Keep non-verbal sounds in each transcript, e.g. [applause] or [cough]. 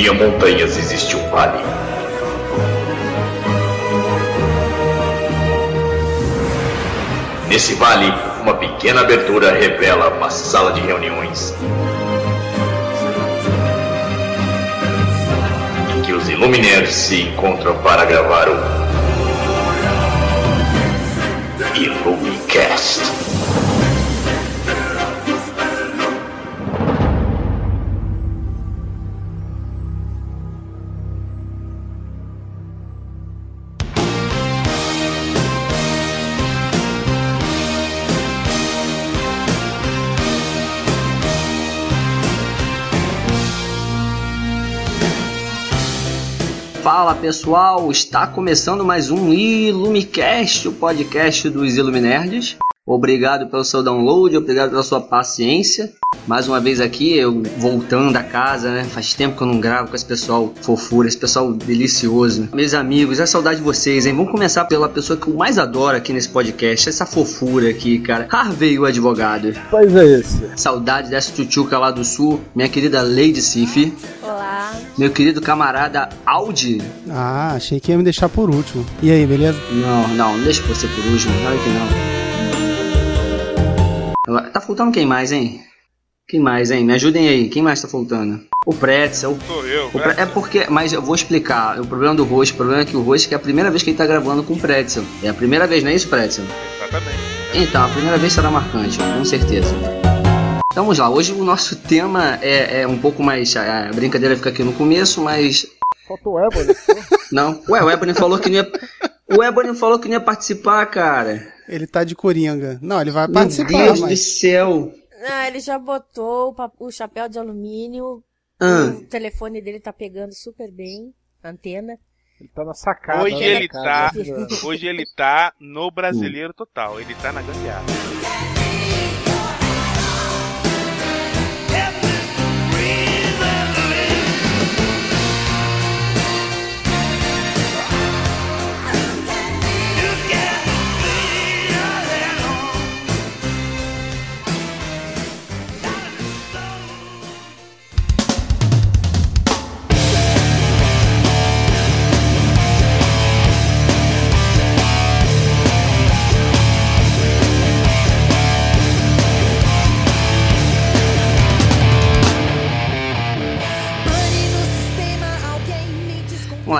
havia montanhas, existe um vale. Nesse vale, uma pequena abertura revela uma sala de reuniões. Em que os Illuminaires se encontram para gravar o Illumicast. Fala pessoal, está começando mais um Ilumicast, o podcast dos Iluminerds. Obrigado pelo seu download, obrigado pela sua paciência. Mais uma vez aqui, eu voltando a casa, né? Faz tempo que eu não gravo com esse pessoal fofura, esse pessoal delicioso. Meus amigos, é saudade de vocês, hein? Vamos começar pela pessoa que eu mais adoro aqui nesse podcast, essa fofura aqui, cara. Harvey, o advogado. Pois é esse. Saudade dessa tchutchuca lá do sul, minha querida Lady Sif. Olá. Meu querido camarada Audi. Ah, achei que ia me deixar por último. E aí, beleza? Não, não, não deixa você por último, claro que não. Tá faltando quem mais, hein? Quem mais, hein? Me ajudem aí. Quem mais tá faltando? O Pretzel. Sou eu, O Pre- É porque, mas eu vou explicar. O problema do Roxo, o problema é que o Roxo que é a primeira vez que ele tá gravando com o Pretzel. É a primeira vez, não é isso, Pretzel? Exatamente. Então, a primeira vez será marcante, com certeza. Então vamos lá, hoje o nosso tema é, é um pouco mais. A a brincadeira fica aqui no começo, mas. Faltou o Ebony. Não. Ué, o Ebony falou que não ia. O Ebony falou que não ia participar, cara. Ele tá de coringa. Não, ele vai Meu participar, Deus do mas... céu. Ah, ele já botou o chapéu de alumínio. Ah, O telefone dele tá pegando super bem. Antena. Ele tá na sacada. Hoje né, ele cara? tá, hoje ele tá no brasileiro total. Ele tá na gambiarra.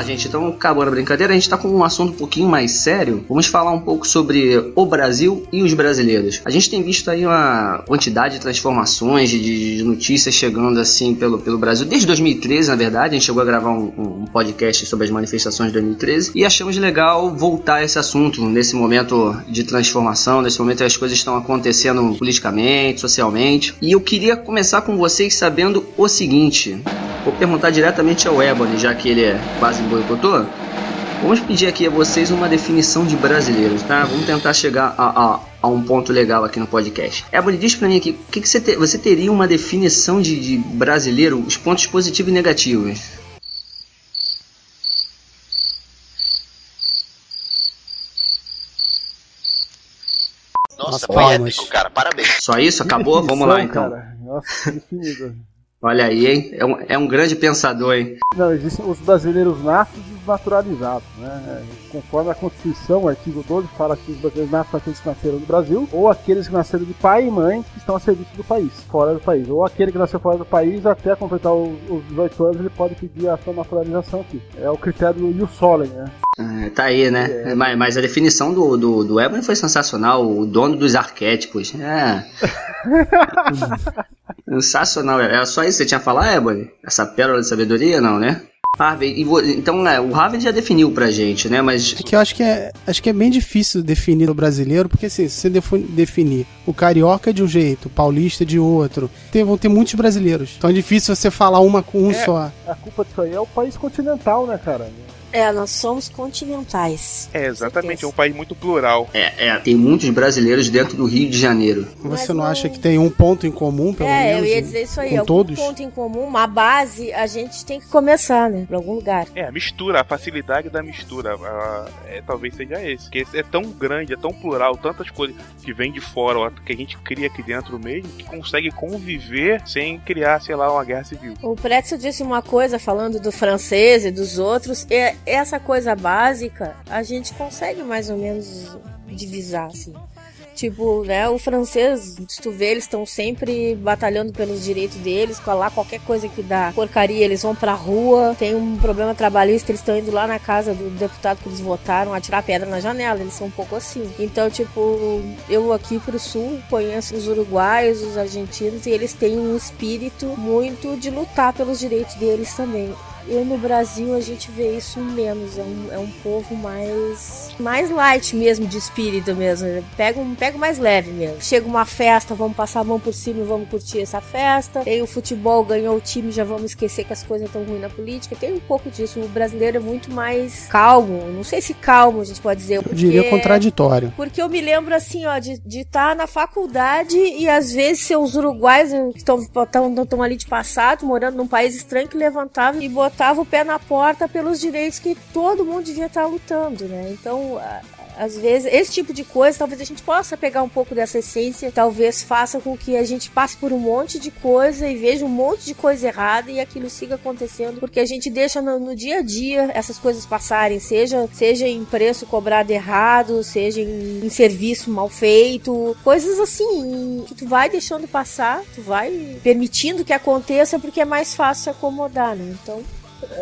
Lá, gente. Então, acabando a brincadeira, a gente tá com um assunto um pouquinho mais sério. Vamos falar um pouco sobre o Brasil e os brasileiros. A gente tem visto aí uma quantidade de transformações, de, de notícias chegando assim pelo, pelo Brasil. Desde 2013, na verdade, a gente chegou a gravar um, um podcast sobre as manifestações de 2013 e achamos legal voltar a esse assunto nesse momento de transformação, nesse momento as coisas estão acontecendo politicamente, socialmente. E eu queria começar com vocês sabendo o seguinte. Vou perguntar diretamente ao Ebony, já que ele é quase boicotou. Vamos pedir aqui a vocês uma definição de brasileiros, tá? Vamos tentar chegar a, a- a um ponto legal aqui no podcast. Ebony, diz pra mim aqui, o que, que você, te- você teria uma definição de, de brasileiro, os pontos positivos e negativos? Nossa, Nossa, foi épico, cara. Parabéns. Só isso? Acabou? Vamos lá então. Cara. Nossa, definido. Olha aí, hein? É um, é um grande pensador, hein? Não, existem os brasileiros nascidos e os naturalizados, né? Conforme a Constituição, o artigo 12 fala que os brasileiros nascem aqueles que nasceram no Brasil, ou aqueles que nasceram de pai e mãe que estão a serviço do país, fora do país. Ou aquele que nasceu fora do país, até completar os, os 18 anos, ele pode pedir a sua naturalização aqui. É o critério do Ius Solem, né? Ah, tá aí, né? Mas, mas a definição do, do, do Ebony foi sensacional. O dono dos arquétipos. É. [laughs] [laughs] sensacional. Era só isso que você tinha a falar, Ebony? Essa pérola de sabedoria, não, né? Harvey, e então, né, o Harvey já definiu pra gente, né? Mas É que eu acho que é, acho que é bem difícil definir o brasileiro, porque assim, se você definir o carioca de um jeito, o paulista de outro, tem- vão ter muitos brasileiros. Então é difícil você falar uma com um É. só. A culpa disso aí é o país continental, né, cara? É, nós somos continentais. É, exatamente, é um país muito plural. É, é, tem muitos brasileiros dentro do Rio de Janeiro. Você Mas não não- acha que tem um ponto em comum, pelo é, menos? eu ia dizer isso aí. com Algum todos? ponto em comum, uma base, a gente tem que começar, né? Pra algum lugar. É, a mistura, a facilidade da mistura, a- é, talvez seja esse. Porque é tão grande, é tão plural, tantas coisas que vêm de fora, que a gente cria aqui dentro mesmo, que consegue conviver sem criar, sei lá, uma guerra civil. O Pretzel disse uma coisa falando do francês e dos outros. É, essa coisa básica a gente consegue mais ou menos divisar, assim. Tipo, né, o francês, se tu vê, eles estão sempre batalhando pelos direitos deles, lá qualquer coisa que dá porcaria, eles vão pra rua, tem um problema trabalhista, eles estão indo lá na casa do deputado que eles votaram, atirar pedra na janela, eles são um pouco assim. Então, tipo, eu aqui pro sul conheço os uruguaios, os argentinos, e eles têm um espírito muito de lutar pelos direitos deles também. Eu no Brasil a gente vê isso menos, é um, é um povo mais mais light mesmo de espírito mesmo. Pega um pega mais leve mesmo. Chega uma festa, vamos passar a mão por cima e vamos curtir essa festa. Tem o futebol, ganhou o time, já vamos esquecer que as coisas estão ruins na política. Tem um pouco disso. O brasileiro é muito mais calmo. Não sei se calmo a gente pode dizer. Eu diria porque- contraditório. porque eu me lembro assim, ó, de estar na faculdade e às vezes seus uruguais que estão ali de passado, morando num país estranho, que levantavam e botavam o pé na porta pelos direitos que todo mundo devia estar lutando, né? Então, às vezes, esse tipo de coisa, talvez a gente possa pegar um pouco dessa essência, talvez faça com que a gente passe por um monte de coisa e veja um monte de coisa errada e aquilo siga acontecendo, porque a gente deixa no, no dia a dia essas coisas passarem, seja, seja em preço cobrado errado, seja em, em serviço mal feito, coisas assim, que tu vai deixando passar, tu vai permitindo que aconteça porque é mais fácil se acomodar, né? Então,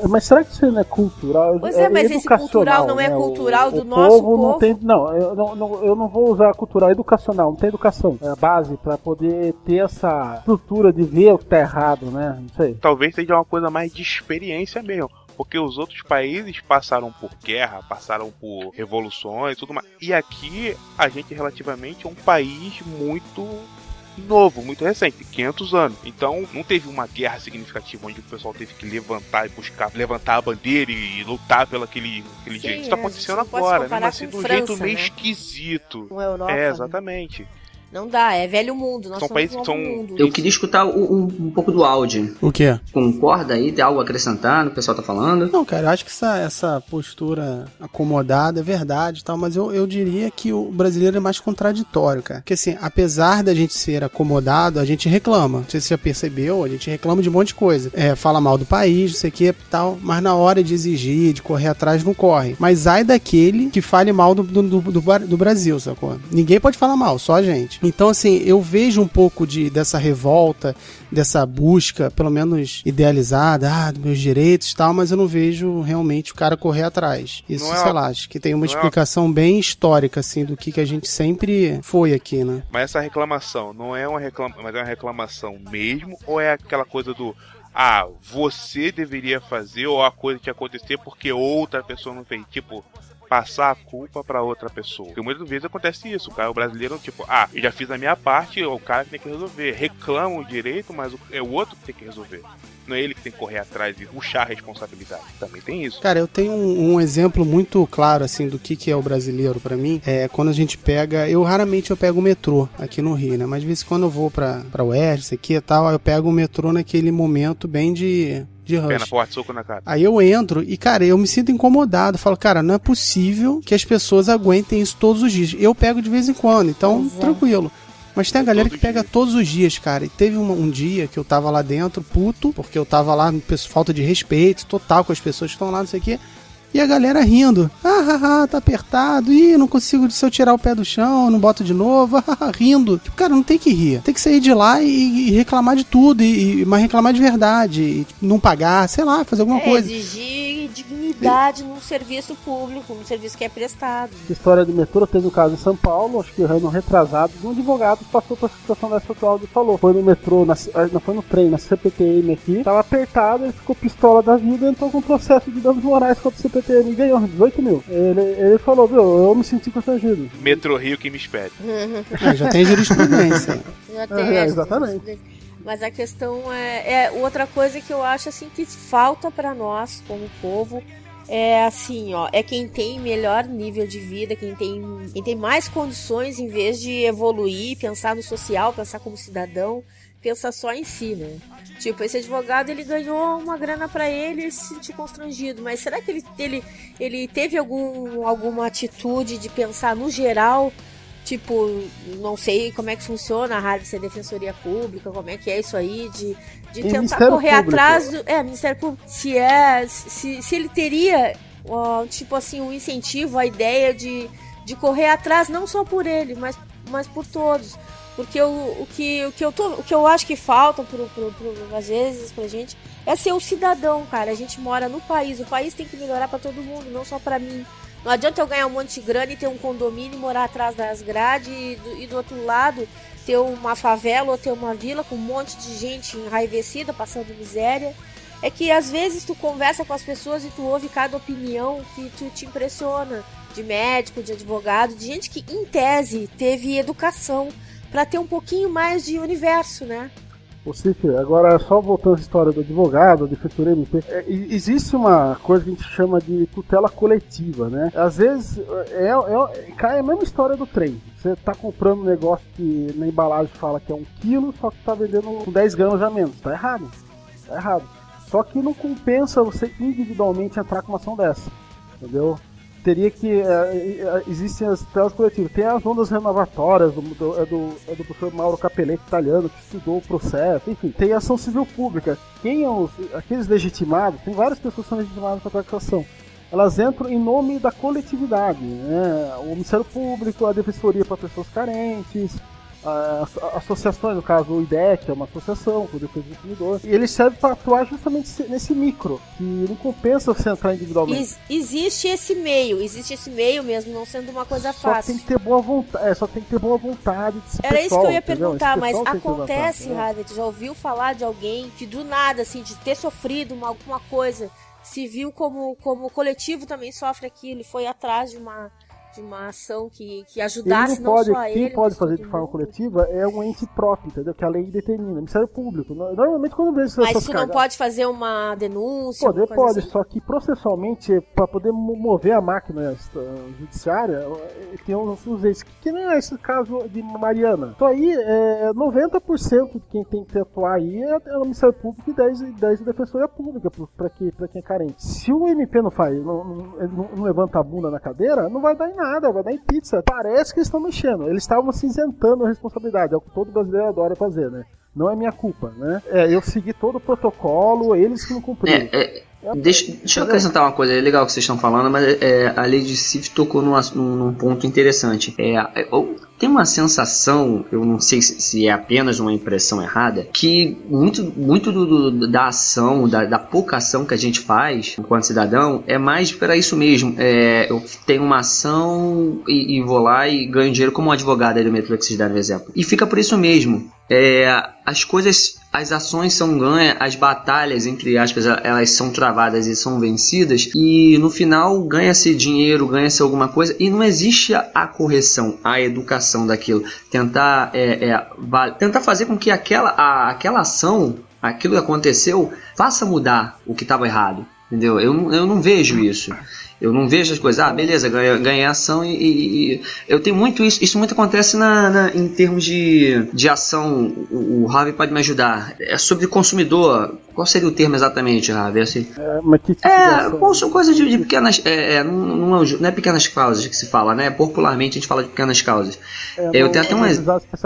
Mas será que isso não é cultural? Pois é, mas esse educacional, cultural não é né? O- cultural do o nosso povo. Não povo? tem, não, eu não, não- eu não vou usar cultural, é educacional, não tem educação. É a base pra poder ter essa estrutura de ver o que tá errado, né? Não sei. Talvez seja uma coisa mais de experiência mesmo. Porque os outros países passaram por guerra, passaram por revoluções e tudo mais. E aqui a gente relativamente é um país muito novo, muito recente, 500 anos. Então não teve uma guerra significativa onde o pessoal teve que levantar e buscar, levantar a bandeira e lutar pelo aquele, aquele Sim, jeito. Isso tá é, acontecendo agora, comparar mesmo assim, de um França, jeito meio né? esquisito. a Europa. É, né? Não dá, é velho mundo. Nós São somos países são- mundo. Eu queria escutar o- um, um pouco do áudio. O quê? Concorda aí? Tem algo a acrescentar no que o pessoal tá falando? Não, cara, eu acho que essa, essa postura acomodada é verdade e tal, mas eu, eu diria que o brasileiro é mais contraditório, cara. Porque assim, apesar da gente ser acomodado, a gente reclama. Não sei se você já percebeu, a gente reclama de um monte de coisa. É, fala mal do país, não sei o que tal, mas na hora de exigir, de correr atrás, não corre. Mas ai daquele que fale mal do, do, do, do Brasil, sacou? Ninguém pode falar mal, só a gente. Então, assim, eu vejo um pouco de, dessa revolta, dessa busca, pelo menos idealizada, ah, dos meus direitos e tal, mas eu não vejo realmente o cara correr atrás. Isso, Não é sei uma- lá, acho que tem uma não é explicação bem histórica, assim, do que, que a gente sempre foi aqui, né? Mas essa reclamação não é uma reclama, mas é uma reclamação mesmo ou é aquela coisa do ah, você deveria fazer ou a coisa que acontecer porque outra pessoa não fez, tipo passar a culpa pra outra pessoa. Porque muitas vezes acontece isso, o cara o brasileiro tipo, ah, eu já fiz a minha parte, o cara que tem que resolver. Reclama o direito, mas é o outro que tem que resolver. Não é ele que tem que correr atrás e puxar a responsabilidade. Também tem isso. Cara, eu tenho um, um exemplo muito claro, assim, do que, que é o brasileiro pra mim. É quando a gente pega. Eu raramente eu pego o metrô aqui no Rio, né? Mas de vez em quando eu vou pra, pra Oeste, aqui e tal, eu pego o metrô naquele momento bem de, de rush. porta, soco na cara. Aí eu entro e, cara, eu me sinto incomodado. Falo, cara, não é possível que as pessoas aguentem isso todos os dias. Eu pego de vez em quando, então Exato. tranquilo. Mas tem a galera que pega dia. todos os dias, cara. E teve um, um dia que eu tava lá dentro, puto, porque eu tava lá, falta de respeito total com as pessoas que estão lá, não sei o quê. E a galera rindo. Ah, ah, ah, tá apertado. Ih, não consigo, se eu tirar o pé do chão, não boto de novo. Ah, rindo. Tipo, cara, não tem que rir. Tem que sair de lá e, e reclamar de tudo. E, e- mas reclamar de verdade. Tipo, não pagar, sei lá, fazer alguma É, coisa. exigir dignidade num serviço público, num serviço que é prestado. Essa história do metrô teve um caso em São Paulo, acho que ano retrasado, de um advogado que passou por situação dessa que o Claudio falou. Foi no metrô, na, ah, não foi no trem, na CPTM aqui, tava apertado, ele ficou pistola da vida e entrou com um processo de danos morais contra o CPTM e ganhou 18 mil. Ele, ele falou, viu, eu me senti constrangido. Metrô Rio que me espere. Já tem jurisprudência. [laughs] Já tem, é, exatamente. Mas a questão é, é outra coisa que eu acho assim que falta pra nós como povo é assim, ó, é quem tem melhor nível de vida, quem tem, quem tem mais condições em vez de evoluir, pensar no social, pensar como cidadão, pensa só em si, né? Tipo, esse advogado ele ganhou uma grana para ele e se sentiu constrangido, mas será que ele, ele, ele teve algum, alguma atitude de pensar no geral? Tipo, não sei como é que funciona a rádio ser defensoria pública, como é que é isso aí, de, de tentar Ministério correr Público. atrás do. É, Ministério Público. Se é. Se, se ele teria, ó, tipo assim, um incentivo, a ideia de, de correr atrás, não só por ele, mas, mas por todos. Porque o, o, que, o, que eu tô, o que eu acho que falta, pro, pro, pro, às vezes, pra gente, é ser o cidadão, cara. A gente mora no país. O país tem que melhorar pra todo mundo, não só pra mim. Não adianta eu ganhar um monte de grana e ter um condomínio morar atrás das grades e do, e do outro lado ter uma favela ou ter uma vila com um monte de gente enraivecida, passando miséria. É que às vezes tu conversa com as pessoas e tu ouve cada opinião que tu te impressiona. De médico, de advogado, de gente que, em tese, teve educação para ter um pouquinho mais de universo, né? Ô Cif, agora só voltando à história do advogado, da defensora MP, é, existe uma coisa que a gente chama de tutela coletiva, né? Às vezes é, é, cai a mesma história do trem. Você tá comprando um negócio que na embalagem fala que é um quilo, só que tá vendendo com 10 gramas a menos. Tá errado. Tá errado. Só que não compensa você individualmente entrar com uma ação dessa. Entendeu? Teria que. é, é, existem as telas coletivas. Tem as ondas renovatórias do, do, é do, é do professor Mauro Capelletti, italiano, que estudou o processo. Enfim, tem ação civil pública. Quem é os, aqueles legitimados, tem várias pessoas que são legitimadas para a ação. Elas entram em nome da coletividade. Né? O Ministério Público, a Defensoria para Pessoas Carentes, associações, no caso o IDEC, é uma associação com defesa do consumidor, e ele serve para atuar justamente nesse micro, que não compensa você entrar individualmente. Ex- existe esse meio, existe esse meio mesmo, não sendo uma coisa Só fácil. tem que ter boa vontade, é, só tem que ter boa vontade de se Era isso que eu ia perguntar, mas pessoal acontece, entendeu? Harvard, já ouviu falar de alguém que do nada, assim, de ter sofrido uma, alguma coisa, se viu como, como o coletivo também sofre aquilo foi atrás de uma, de uma ação que, que Ele ajudasse não não, pode, só quem ele, pode mas fazer de forma mundo. coletiva é um ente próprio, entendeu? Que a lei determina. Ministério Público. No- Normalmente quando eu vejo essas Mas tu não pode fazer uma denúncia? Poder pode, assim? só que processualmente, para poder mo- mover a máquina eh, judiciária, eh, tem uns uns que nem é esse caso de Mariana. Então aí, é, 90% de quem tem que atuar aí é, é o Ministério Público e 10, e 10 da Defensoria Pública, para que, pra quem é carente. Se o MP não faz, não, ele não- não levanta a bunda na cadeira, não vai dar em nada, vai dar em pizza. Parece que eles estão mexendo, eles estavam cinzentando a responsabilidade, é o que todo brasileiro adora fazer, né? Não é minha culpa, né? É, eu segui todo o protocolo, eles que não cumpriram. É, é, deixa, deixa eu acrescentar uma coisa, é legal que vocês estão falando, mas é, a lei de CIF tocou num, num- num ponto interessante. É, é, eu- tem uma sensação, eu não sei se, é apenas uma impressão errada, que muito, muito do- do- da ação, da, da pouca ação que a gente faz enquanto cidadão, é mais para isso mesmo. É, eu tenho uma ação e, e vou lá e ganho dinheiro como advogado aí do metrô que vocês deram exemplo. E fica por isso mesmo. É, as coisas, as ações são ganhas, as batalhas, entre aspas, elas são travadas e são vencidas, e no final ganha-se dinheiro, ganha-se alguma coisa, e não existe a, correção, a educação daquilo. Tentar, é, é, tentar fazer com que aquela, a- aquela ação, aquilo que aconteceu, faça mudar o que estava errado. Entendeu? Eu, eu não vejo isso. Eu não vejo as coisas, ah, beleza, ganhei, ganhei ação e, e- e- eu tenho muito isso. Isso muito acontece na, na- em termos de, de ação. O, o Ravi pode me ajudar. É sobre consumidor. Qual seria o termo exatamente, Ravi? Assim, É, mas que tipo de é, são coisas de, de pequenas. É, é, não, não, é, não é pequenas causas que se fala, né? Popularmente a gente fala de pequenas causas. É, eu não- tenho até um é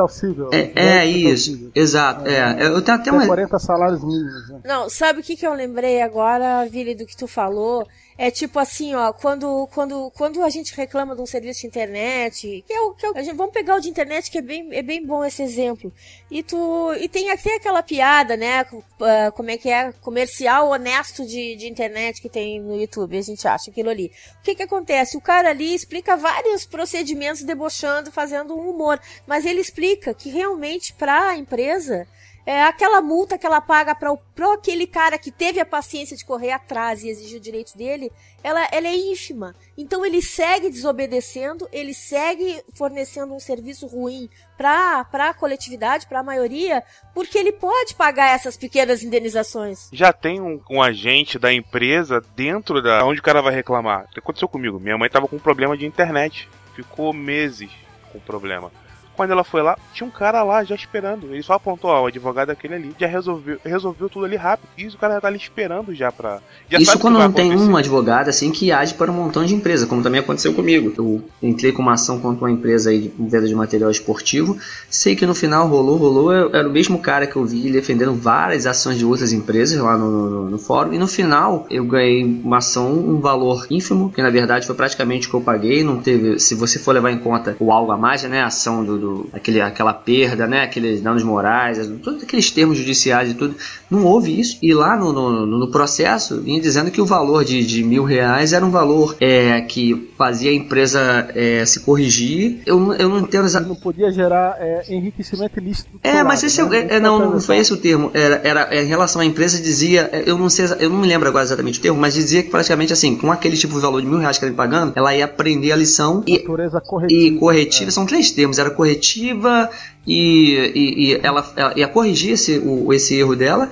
civil. É, é isso, exato. É, eu tenho até Tem um. 40 salários mínimos. Né? Não, sabe o que, que eu lembrei agora, Vili, do que tu falou? É tipo assim, ó, quando, quando, quando a gente reclama de um serviço de internet, que é o que é gente, vamos pegar o de internet que é bem, é bem bom esse exemplo. E tu e tem até aquela piada, né? ah, Como é que é comercial honesto de, de internet que tem no YouTube, a gente acha aquilo ali. O que que acontece? O cara ali explica vários procedimentos debochando, fazendo um humor, mas ele explica que realmente para a empresa é, aquela multa que ela paga para aquele cara que teve a paciência de correr atrás e exigir o direito dele, ela, ela é ínfima. Então ele segue desobedecendo, ele segue fornecendo um serviço ruim para a coletividade, para a maioria, porque ele pode pagar essas pequenas indenizações. Já tem um, um, agente da empresa dentro da onde o cara vai reclamar. Aconteceu comigo. Minha mãe tava com um problema de internet. Ficou meses com problema. Quando ela foi lá, tinha um cara lá já esperando. Ele só apontou, ó, o advogado é aquele ali. Já resolveu, resolveu tudo ali rápido. E o cara já tá ali esperando já pra. Já Isso quando não tem um advogado assim que age para um montão de empresa, como também aconteceu comigo. Eu entrei com uma ação contra uma empresa aí de venda de material esportivo. Sei que no final rolou, rolou. Era o mesmo cara que eu vi defendendo várias ações de outras empresas lá no, no, no fórum. E no final eu ganhei uma ação, um valor ínfimo, que na verdade foi praticamente o que eu paguei. Não teve, se você for levar em conta o algo a mais, né? A ação do, do aquele, aquela perda, né? Aqueles danos morais, todos aqueles termos judiciais e tudo. Não houve isso. E lá no, no, no processo vinha dizendo que o valor de, de mil reais era um valor é, que fazia a empresa é, se corrigir. Eu, eu não entendo exatamente. Não podia gerar é, enriquecimento ilícito. É, mas esse né? é, é, não, não foi esse o termo. Era, era é, em relação à empresa dizia, é, eu não sei, eu não me lembro agora exatamente o termo, mas dizia que praticamente assim, com aquele tipo de valor de mil reais que ela ia pagando, ela ia aprender a lição e, corretiva, e corretiva são três termos, era corretiva positiva e, e, e ela, ela ia corrigir esse, o, esse erro dela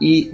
e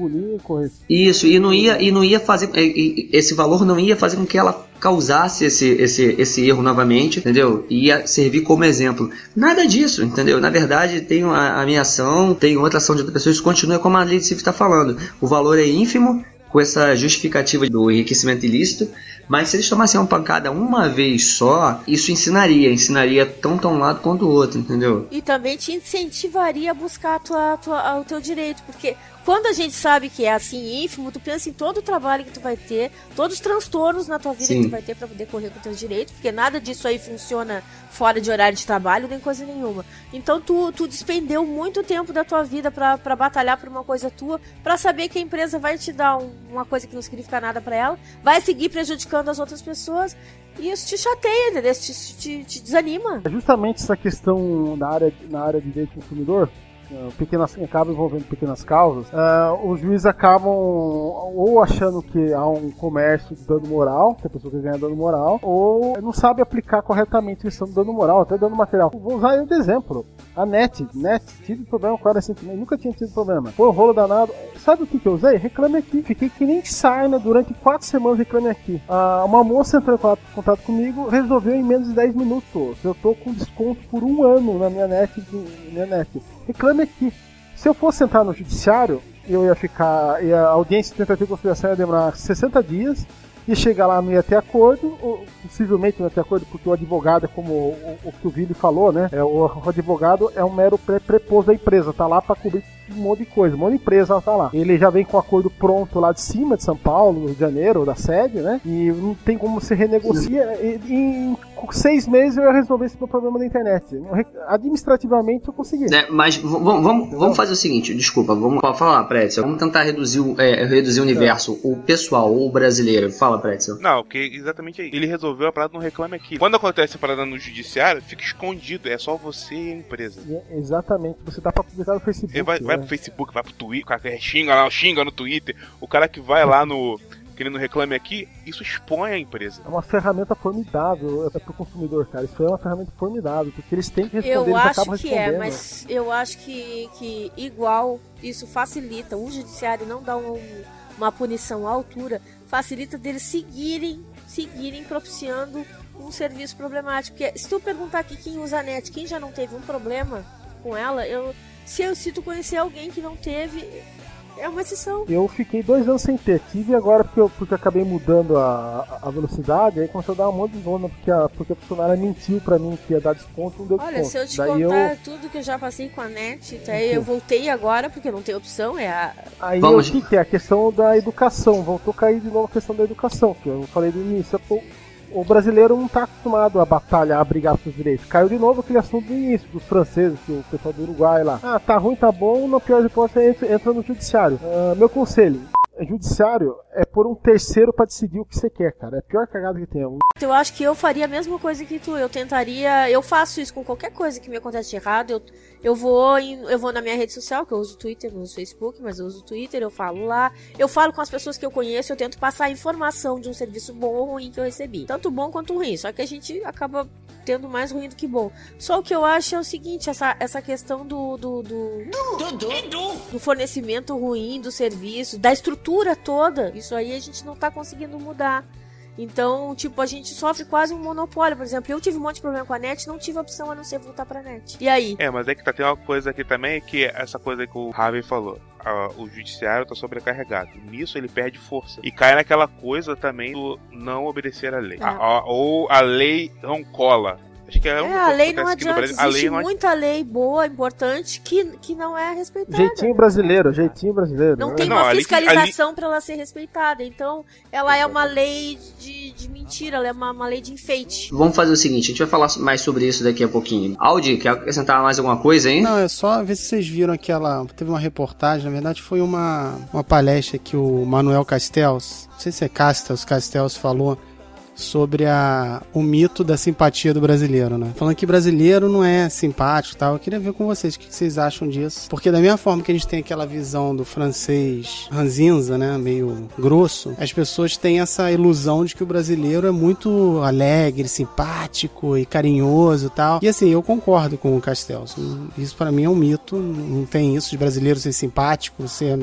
isso e não ia e não ia fazer e, esse valor não ia fazer com que ela causasse esse, esse, esse erro novamente, entendeu? Ia servir como exemplo. Nada disso, entendeu? Na verdade, tem a, a minha ação, tem outra ação de outras pessoas, continua como a lei de está falando. O valor é ínfimo, com essa justificativa do enriquecimento ilícito, mas se eles tomassem uma pancada uma vez só, isso ensinaria, ensinaria tanto um lado quanto o outro, entendeu? E também te incentivaria a buscar a tua, a tua, o teu direito, porque quando a gente sabe que é assim ínfimo, tu pensa em todo o trabalho que tu vai ter, todos os transtornos na tua vida Sim. que tu vai ter para poder correr com teus direitos, porque nada disso aí funciona fora de horário de trabalho, nem coisa nenhuma. Então tu, tu despendeu muito tempo da tua vida para batalhar por uma coisa tua, para saber que a empresa vai te dar um, uma coisa que não significa nada para ela, vai seguir prejudicando as outras pessoas. E isso te chateia, entendeu? Te, te, te desanima. É justamente essa questão na área, na área de direito do consumidor, pequenas, acaba envolvendo pequenas causas, uh, os juízes acabam ou achando que há um comércio de dano moral, que a pessoa quer ganhar dano moral, ou não sabe aplicar corretamente questão do dano moral, até dano material. Vou usar de exemplo. A NET, NET, tive problema com ela recentemente, nunca tinha tido problema. Foi um rolo danado. Sabe o que, que eu usei? Reclame aqui. Fiquei que nem sarna durante quatro semanas reclame aqui. Ah, uma moça entrou em contato comigo, resolveu em menos de 10 minutos. Eu tô com desconto por um ano na minha net. Minha net. Reclame aqui. Se eu fosse entrar no judiciário, eu ia ficar. E a audiência de tentativa de conciliação ia demorar 60 dias ia chegar lá, não ia ter acordo, ou, possivelmente não ia ter acordo, porque o advogado, é como o, o, que o Vili falou, né? É, o, o advogado é um mero pré preposto da empresa, tá lá para cobrir um monte de coisa, um monte de empresa tá lá. Ele já vem com o acordo pronto lá de cima de São Paulo, no Rio de Janeiro, da sede, né? E não tem como se renegocia. E, em seis meses eu ia resolver esse meu problema da internet. Administrativamente eu consegui. É, mas vamos, vamos, vamos fazer o seguinte, desculpa, vamos falar, Pretzel. Vamos tentar reduzir, é, reduzir o universo, o pessoal, o brasileiro. Fala, Pretzel. Não, porque exatamente aí. Ele resolveu a parada no Reclame Aqui. Quando acontece a parada no judiciário, fica escondido. É só você e a empresa. É, exatamente. Você tá pra publicar no Facebook. Vai, vai, vai pro Facebook, vai pro Twitter, o cara xinga lá, xinga no Twitter. O cara que vai lá no. que ele não reclame aqui, isso expõe a empresa. É uma ferramenta formidável é pro consumidor, cara. Isso é uma ferramenta formidável, porque eles têm que responder, eu eles acho que é, mas eu acho que, que igual isso facilita. O judiciário não dá um, uma punição à altura, facilita deles seguirem, seguirem propiciando um serviço problemático. Porque se tu perguntar aqui quem usa a net, quem já não teve um problema com ela, eu se, eu, se tu conhecer alguém que não teve, é uma exceção. Eu fiquei dois anos sem ter. Tive agora porque eu porque acabei mudando a, a velocidade, aí começou a dar um monte de zona, porque a, porque a funcionária mentiu pra mim que ia dar desconto, não deu Olha, desconto. se eu te Daí contar eu... tudo que eu já passei com a net, até eu voltei agora, porque não tem opção, é a. Aí Vamos. o que, que é? A questão da educação. Voltou a cair de novo a questão da educação, que eu falei do início. Eu o brasileiro não está acostumado a batalhar, a brigar pelos direitos. Caiu de novo aquele assunto do início, dos franceses, que o pessoal do Uruguai lá. Ah, tá ruim, tá bom, na pior hipótese entra, no judiciário. Uh, meu conselho, judiciário é por um terceiro pra decidir o que você quer, cara. É a pior cagada que tem. Eu acho que eu faria a mesma coisa que tu. Eu tentaria. Eu faço isso com qualquer coisa que me acontece de errado. Eu, eu vou em, eu vou na minha rede social, que eu uso Twitter, não uso Facebook, mas eu uso Twitter, eu falo lá. Eu falo com as pessoas que eu conheço, eu tento passar a informação de um serviço bom ou ruim que eu recebi. Tanto bom quanto ruim. Só que a gente acaba tendo mais ruim do que bom. Só o que eu acho é o seguinte, essa, essa questão do do, do, do fornecimento ruim do serviço, da estrutura toda, isso aí a gente não tá conseguindo mudar. Então, tipo, a gente sofre quase um monopólio. Por exemplo, eu tive um monte de problema com a net, não tive opção a não ser voltar pra net. E aí? É, mas é que tá, tem uma coisa aqui também, que é essa coisa que o Harvey falou. O judiciário tá sobrecarregado. Nisso ele perde força. E cai naquela coisa também do não obedecer à lei. É. A- a- ou a lei não cola. Acho que é, É, uma a coisa lei que não adianta. Brasil. A Existe lei não muita lei boa, importante, que, que não é respeitada. Jeitinho brasileiro, jeitinho brasileiro. Não né? tem Não, uma ali- fiscalização pra ela ser respeitada. Então, ela é uma lei de, de mentira, ela é uma, uma lei de enfeite. Vamos fazer o seguinte, a gente vai falar mais sobre isso daqui a pouquinho. Audi, quer acrescentar mais alguma coisa aí? Não, é só ver se vocês viram aquela. Teve uma reportagem, na verdade foi uma, uma palestra que o Manuel Castells, não sei se é Castells, Castells falou sobre a, o mito da simpatia do brasileiro, né? Falando que brasileiro não é simpático e tal. Eu queria ver com vocês o que vocês acham disso. Porque da mesma forma que a gente tem aquela visão do francês ranzinza, né? Meio grosso, as pessoas têm essa ilusão de que o brasileiro é muito alegre, simpático e carinhoso e tal. E assim, eu concordo com o Castells. Isso pra mim é um mito. Não tem isso de brasileiro ser simpático, ser.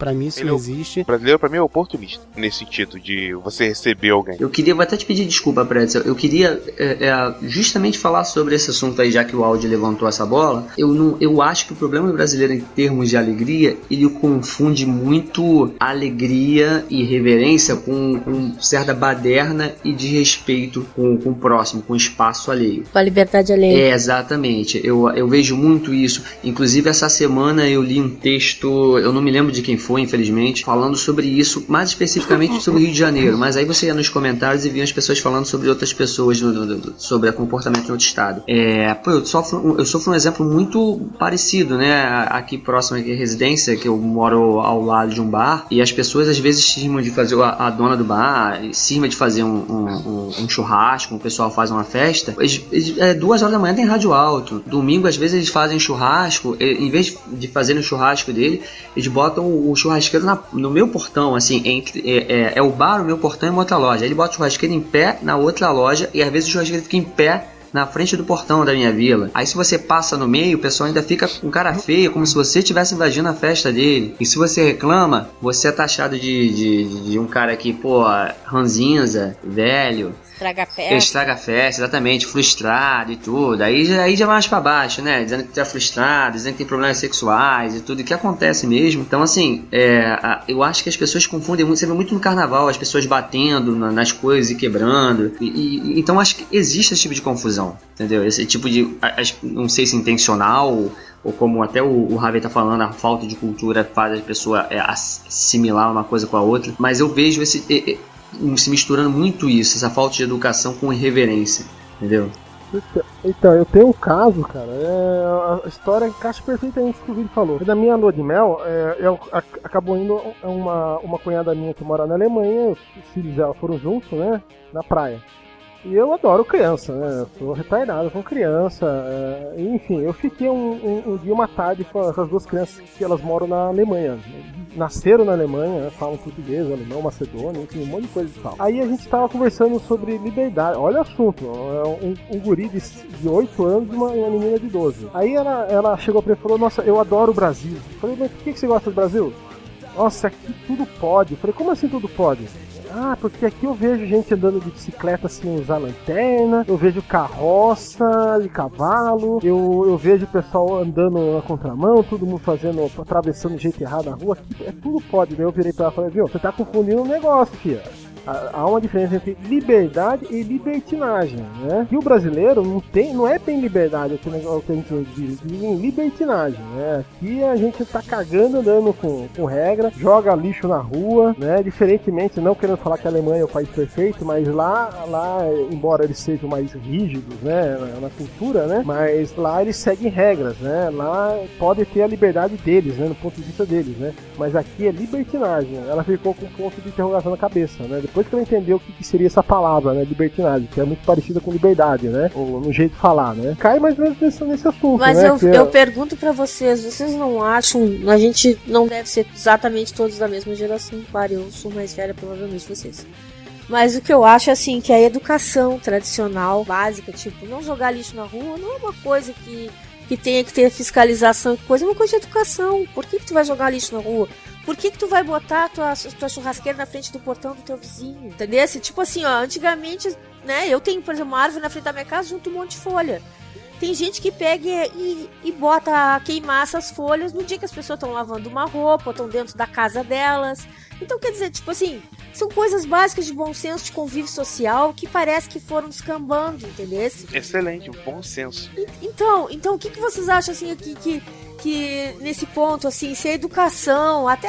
Pra mim isso Ele não é existe. O brasileiro, pra mim, é oportunista. Nesse sentido de você receber alguém. Eu queria, vou até te pedir desculpa, Pretzel. Eu queria é, é, justamente falar sobre esse assunto aí, já que o Audi levantou essa bola. Eu, não, eu acho que o problema do brasileiro em termos de alegria, ele confunde muito alegria e reverência com, com certa baderna e desrespeito com, com o próximo, com o espaço alheio. Com a liberdade alheia. É, exatamente. Eu, eu vejo muito isso. Inclusive, essa semana eu li um texto, eu não me lembro de quem foi, infelizmente, falando sobre isso, mais especificamente sobre o Rio de Janeiro. Mas aí você ia nos comentários e via as pessoas falando sobre outras pessoas, no- no- no- sobre o comportamento em outro estado. É, pô, eu sofro, eu sofro um exemplo muito parecido, né? Aqui próximo aqui à residência, que eu moro ao lado de um bar, e as pessoas às vezes cismam de fazer, a, a dona do bar cisma de fazer um, um- um- um churrasco, o pessoal faz uma festa. Eles- eles- é, duas horas da manhã tem rádio alto. Domingo, às vezes, eles fazem churrasco, em vez de fazerem o churrasco dele, eles botam o churrasqueiro na- no meu portão, assim, entre, é, é- é o bar, o meu portão e uma outra loja. Ele bota o churrasqueiro em pé na outra loja, e às vezes o churrasqueiro fica em pé na frente do portão da minha vila. Aí se você passa no meio, o pessoal ainda fica com cara feia, como se você estivesse invadindo a festa dele. E se você reclama, você é taxado de, de, de um cara que, pô, ranzinza, velho, Estraga a festa. estraga a festa, exatamente, frustrado e tudo. Aí, já- aí já vai mais pra baixo, né? Dizendo que tá frustrado, dizendo que tem problemas sexuais e tudo, que acontece mesmo. Então, assim, é, a- eu acho que as pessoas confundem muito. Você vê muito no carnaval, as pessoas batendo na- nas coisas e quebrando. E, e- então, acho que existe esse tipo de confusão, entendeu? Esse tipo de. Não sei se intencional. Ou como até o, o tá falando, a falta de cultura faz a pessoa é, ass- assimilar uma coisa com a outra. Mas eu vejo esse, se misturando muito isso, essa falta de educação com irreverência, entendeu? Então- Então, eu tenho um caso, cara. é, a história encaixa perfeitamente com o que o Vini falou. Da minha lua de mel, é, eu, acabou indo uma, uma cunhada minha que mora na Alemanha, os filhos dela foram juntos, né? Na praia. E eu adoro criança, né? Eu sou retardado com criança. é, enfim, eu fiquei um, um- um dia, uma tarde com as duas crianças que elas moram na Alemanha. Nasceram na Alemanha, né, falam português, alemão, macedônio, enfim, um monte de coisa e tal. Aí a gente tava conversando sobre liberdade. Olha o assunto, é um, um guri de, de 8 anos e uma, uma menina de 12. Aí ela, ela chegou pra mim e falou: Nossa, eu adoro o Brasil. Eu falei: Mas por que que você gosta do Brasil? Nossa, aqui tudo pode. Eu falei: Como assim tudo pode? Ah, porque aqui eu vejo gente andando de bicicleta sem usar lanterna, eu vejo carroça de cavalo, eu, eu vejo o pessoal andando na contramão, todo mundo fazendo, atravessando de jeito errado na rua, aqui é tudo pode. Daí eu virei pra ela e falei, viu, você tá confundindo um negócio, filha. Há uma diferença entre liberdade e libertinagem, né? E o brasileiro não tem, não é bem liberdade, o que a gente diz, libertinagem, né? Aqui a gente tá cagando andando com, com regra, joga lixo na rua, né? Diferentemente, não querendo falar que a Alemanha é o país perfeito, mas lá, lá embora eles sejam mais rígidos, né? Na, na cultura, né? Mas lá eles seguem regras, né? Lá pode ter a liberdade deles, né? No ponto de vista deles, né? Mas aqui é libertinagem. Ela ficou com um ponto de interrogação na cabeça, né? Depois que ela entendeu o que, que seria essa palavra, né? Libertinagem, que é muito parecida com liberdade, né? Ou no jeito de falar, né? Cai mais ou menos nesse, nesse assunto, Mas né? eu, Que é- eu pergunto pra vocês, vocês não acham, a gente não deve ser exatamente todos da mesma geração, claro, eu sou mais velha provavelmente vocês. Mas o que eu acho assim, que a educação tradicional, básica, tipo, não jogar lixo na rua, não é uma coisa que, que tenha que ter fiscalização, coisa, é uma coisa de educação. Por que, que tu vai jogar lixo na rua? Por que, que tu vai botar a tua, tua churrasqueira na frente do portão do teu vizinho? Entendeu? Tipo assim, ó, antigamente, né, eu tenho, por exemplo, uma árvore na frente da minha casa junto um monte de folha. Tem gente que pega e, e bota queimar essas folhas no dia que as pessoas estão lavando uma roupa, estão dentro da casa delas. Então, quer dizer, tipo assim, são coisas básicas de bom senso, de convívio social, que parece que foram descambando, entendeu? Excelente, bom senso. Então, então o que, que vocês acham assim aqui que, que nesse ponto assim, se a educação, até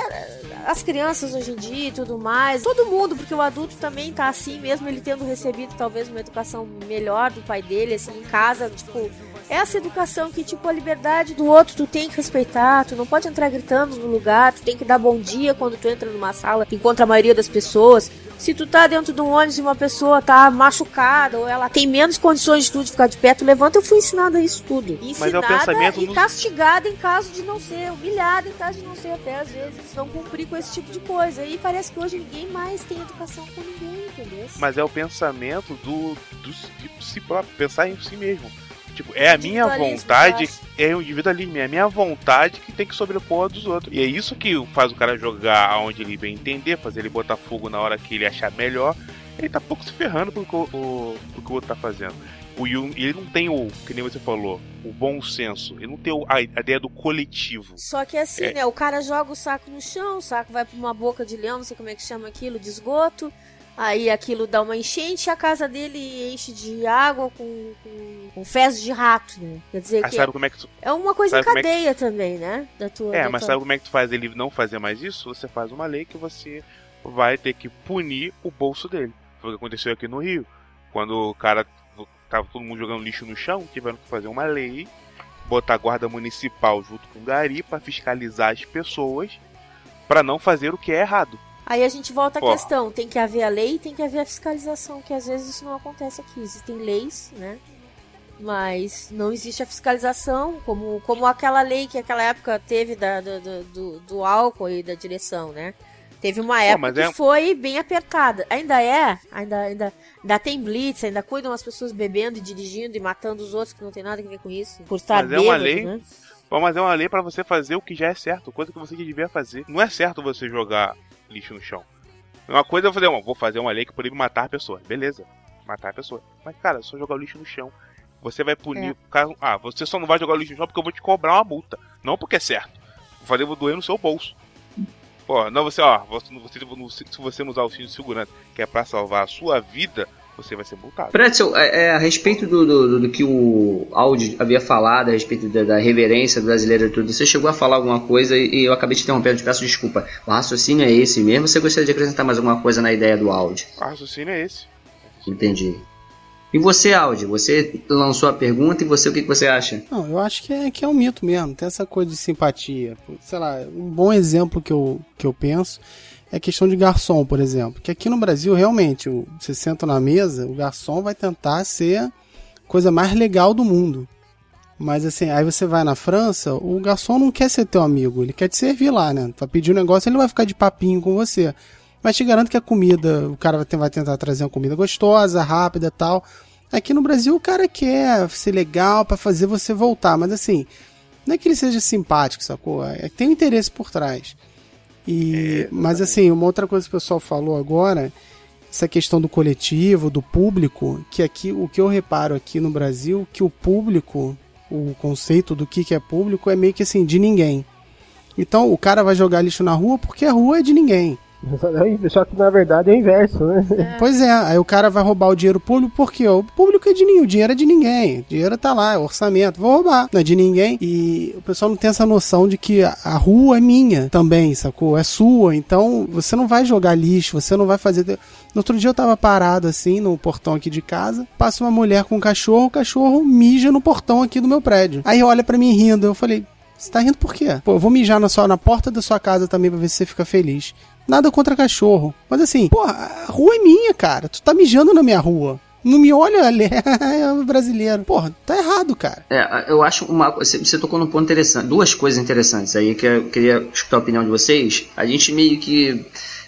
as crianças hoje em dia e tudo mais, todo mundo, porque o adulto também tá assim, mesmo ele tendo recebido talvez uma educação melhor do pai dele, assim, em casa, tipo, essa educação que, tipo, a liberdade do outro tu tem que respeitar, tu não pode entrar gritando no lugar, tu tem que dar bom dia quando tu entra numa sala, encontra a maioria das pessoas. Se tu tá dentro de um ônibus e uma pessoa tá machucada ou ela tem menos condições de tu de ficar de pé, tu levanta, eu fui ensinada isso tudo. É o Ensinada pensamento e castigada em caso de não ser, humilhada em caso de não ser até às vezes não cumprir com esse tipo de coisa. E parece que hoje ninguém mais tem educação com ninguém, entendeu? Mas é o pensamento do, do de si próprio, pensar em si mesmo. Tipo, é a minha vontade, é o individualismo, é a minha vontade que tem que sobrepor a dos outros. E é isso que faz o cara jogar aonde ele bem entender, fazer ele botar fogo na hora que ele achar melhor. Ele tá pouco se ferrando pro que o, o, pro que o outro tá fazendo. O Jung, ele não tem o, que nem você falou, o bom senso. Ele não tem o- a, a ideia do coletivo. Só que assim, É. né? O cara joga o saco no chão, o saco vai pra uma boca de leão, não sei como é que chama aquilo, de esgoto. Aí aquilo dá uma enchente e a casa dele enche de água com, com, com fezes de rato, né? Quer dizer que sabe como é que tu, é uma coisa em como é que- cadeia também, né? Da tua, É, da mas tua- sabe como é que tu faz ele não fazer mais isso? Você faz uma lei que você vai ter que punir o bolso dele. Foi o que aconteceu aqui no Rio. Quando o cara tava todo mundo jogando lixo no chão, tiveram que fazer uma lei, botar a guarda municipal junto com o gari pra fiscalizar as pessoas pra não fazer o que é errado. Aí a gente volta à questão, tem que haver a lei tem que haver a fiscalização, que às vezes isso não acontece aqui. Existem leis, né? Mas não existe a fiscalização, como, como aquela lei que aquela época teve da, do, do, do- álcool e da direção, né? Teve uma época que é- foi bem apertada. Ainda é, ainda, ainda, ainda tem blitz, ainda cuidam as pessoas bebendo e dirigindo e matando os outros que não tem nada a ver com isso. Por estar Mas é uma lei né? Bom, Mas é uma lei pra você fazer o que já é certo, coisa que você devia fazer. Não é certo você jogar lixo no chão. Uma coisa é eu fazer, uma, vou fazer uma lei que proíbe matar pessoas. Beleza, matar a pessoa. Mas, cara, é só jogar o lixo no chão. Você vai punir É. o cara. Ah, você só não vai jogar o lixo no chão porque eu vou te cobrar uma multa. Não porque é certo. Fazer, vou doer no seu bolso. Pô, não, você, ó, você, você, se você não usar o cinto de segurança, que é pra salvar a sua vida, você vai ser multado. Pretzel, é, é, a respeito do, do, do- do que o Audi havia falado, a respeito da, da reverência brasileira e tudo, você chegou a falar alguma coisa e, e eu acabei te interrompendo, te peço desculpa. O raciocínio é esse mesmo? Você gostaria de acrescentar mais alguma coisa na ideia do Audi? O raciocínio é esse. Entendi. E você, Audi, você lançou a pergunta e você, o que, que você acha? Não, eu acho que é, que é um mito mesmo, tem essa coisa de simpatia. Sei lá, um bom exemplo que eu, que eu penso é questão de garçom, por exemplo. Que aqui no Brasil, realmente, você senta na mesa, o garçom vai tentar ser a coisa mais legal do mundo. Mas assim, aí você vai na França, o garçom não quer ser teu amigo, ele quer te servir lá, né? Vai pedir um negócio, ele vai ficar de papinho com você. Mas te garanto que a comida, o cara vai te- vai tentar trazer uma comida gostosa, rápida e tal. Aqui no Brasil o cara quer ser legal pra fazer você voltar, mas assim, não é que ele seja simpático, sacou? É que tem um interesse por trás. E, mas assim, uma outra coisa que o pessoal falou agora, essa questão do coletivo, do público, que aqui o que eu reparo aqui no Brasil, que o público, o conceito do que que é público é meio que assim, de ninguém. Então o cara vai jogar lixo na rua porque a rua é de ninguém. Só que na verdade é o inverso, né? É. [laughs] Pois é, aí o cara vai roubar o dinheiro público porque o público é de ninguém, o dinheiro é de ninguém. O dinheiro tá lá, é orçamento, vou roubar, não é de ninguém. E o pessoal não tem essa noção de que a, a rua é minha também, sacou? É sua, então você não vai jogar lixo, você não vai fazer. No outro dia eu tava parado assim no portão aqui de casa, passa uma mulher com um cachorro, o cachorro mija no portão aqui do meu prédio. Aí olha para mim rindo, eu falei, você tá rindo por quê? Pô, eu vou mijar na, sua, na porta da sua casa também pra ver se você fica feliz. Nada contra cachorro. Mas assim, pô, a rua é minha, cara. Tu tá mijando na minha rua. Não me olha, [laughs] é brasileiro. Porra, tá errado, cara. É, eu acho uma. Você tocou num ponto interessante. Duas coisas interessantes aí que eu queria escutar a opinião de vocês. A gente meio que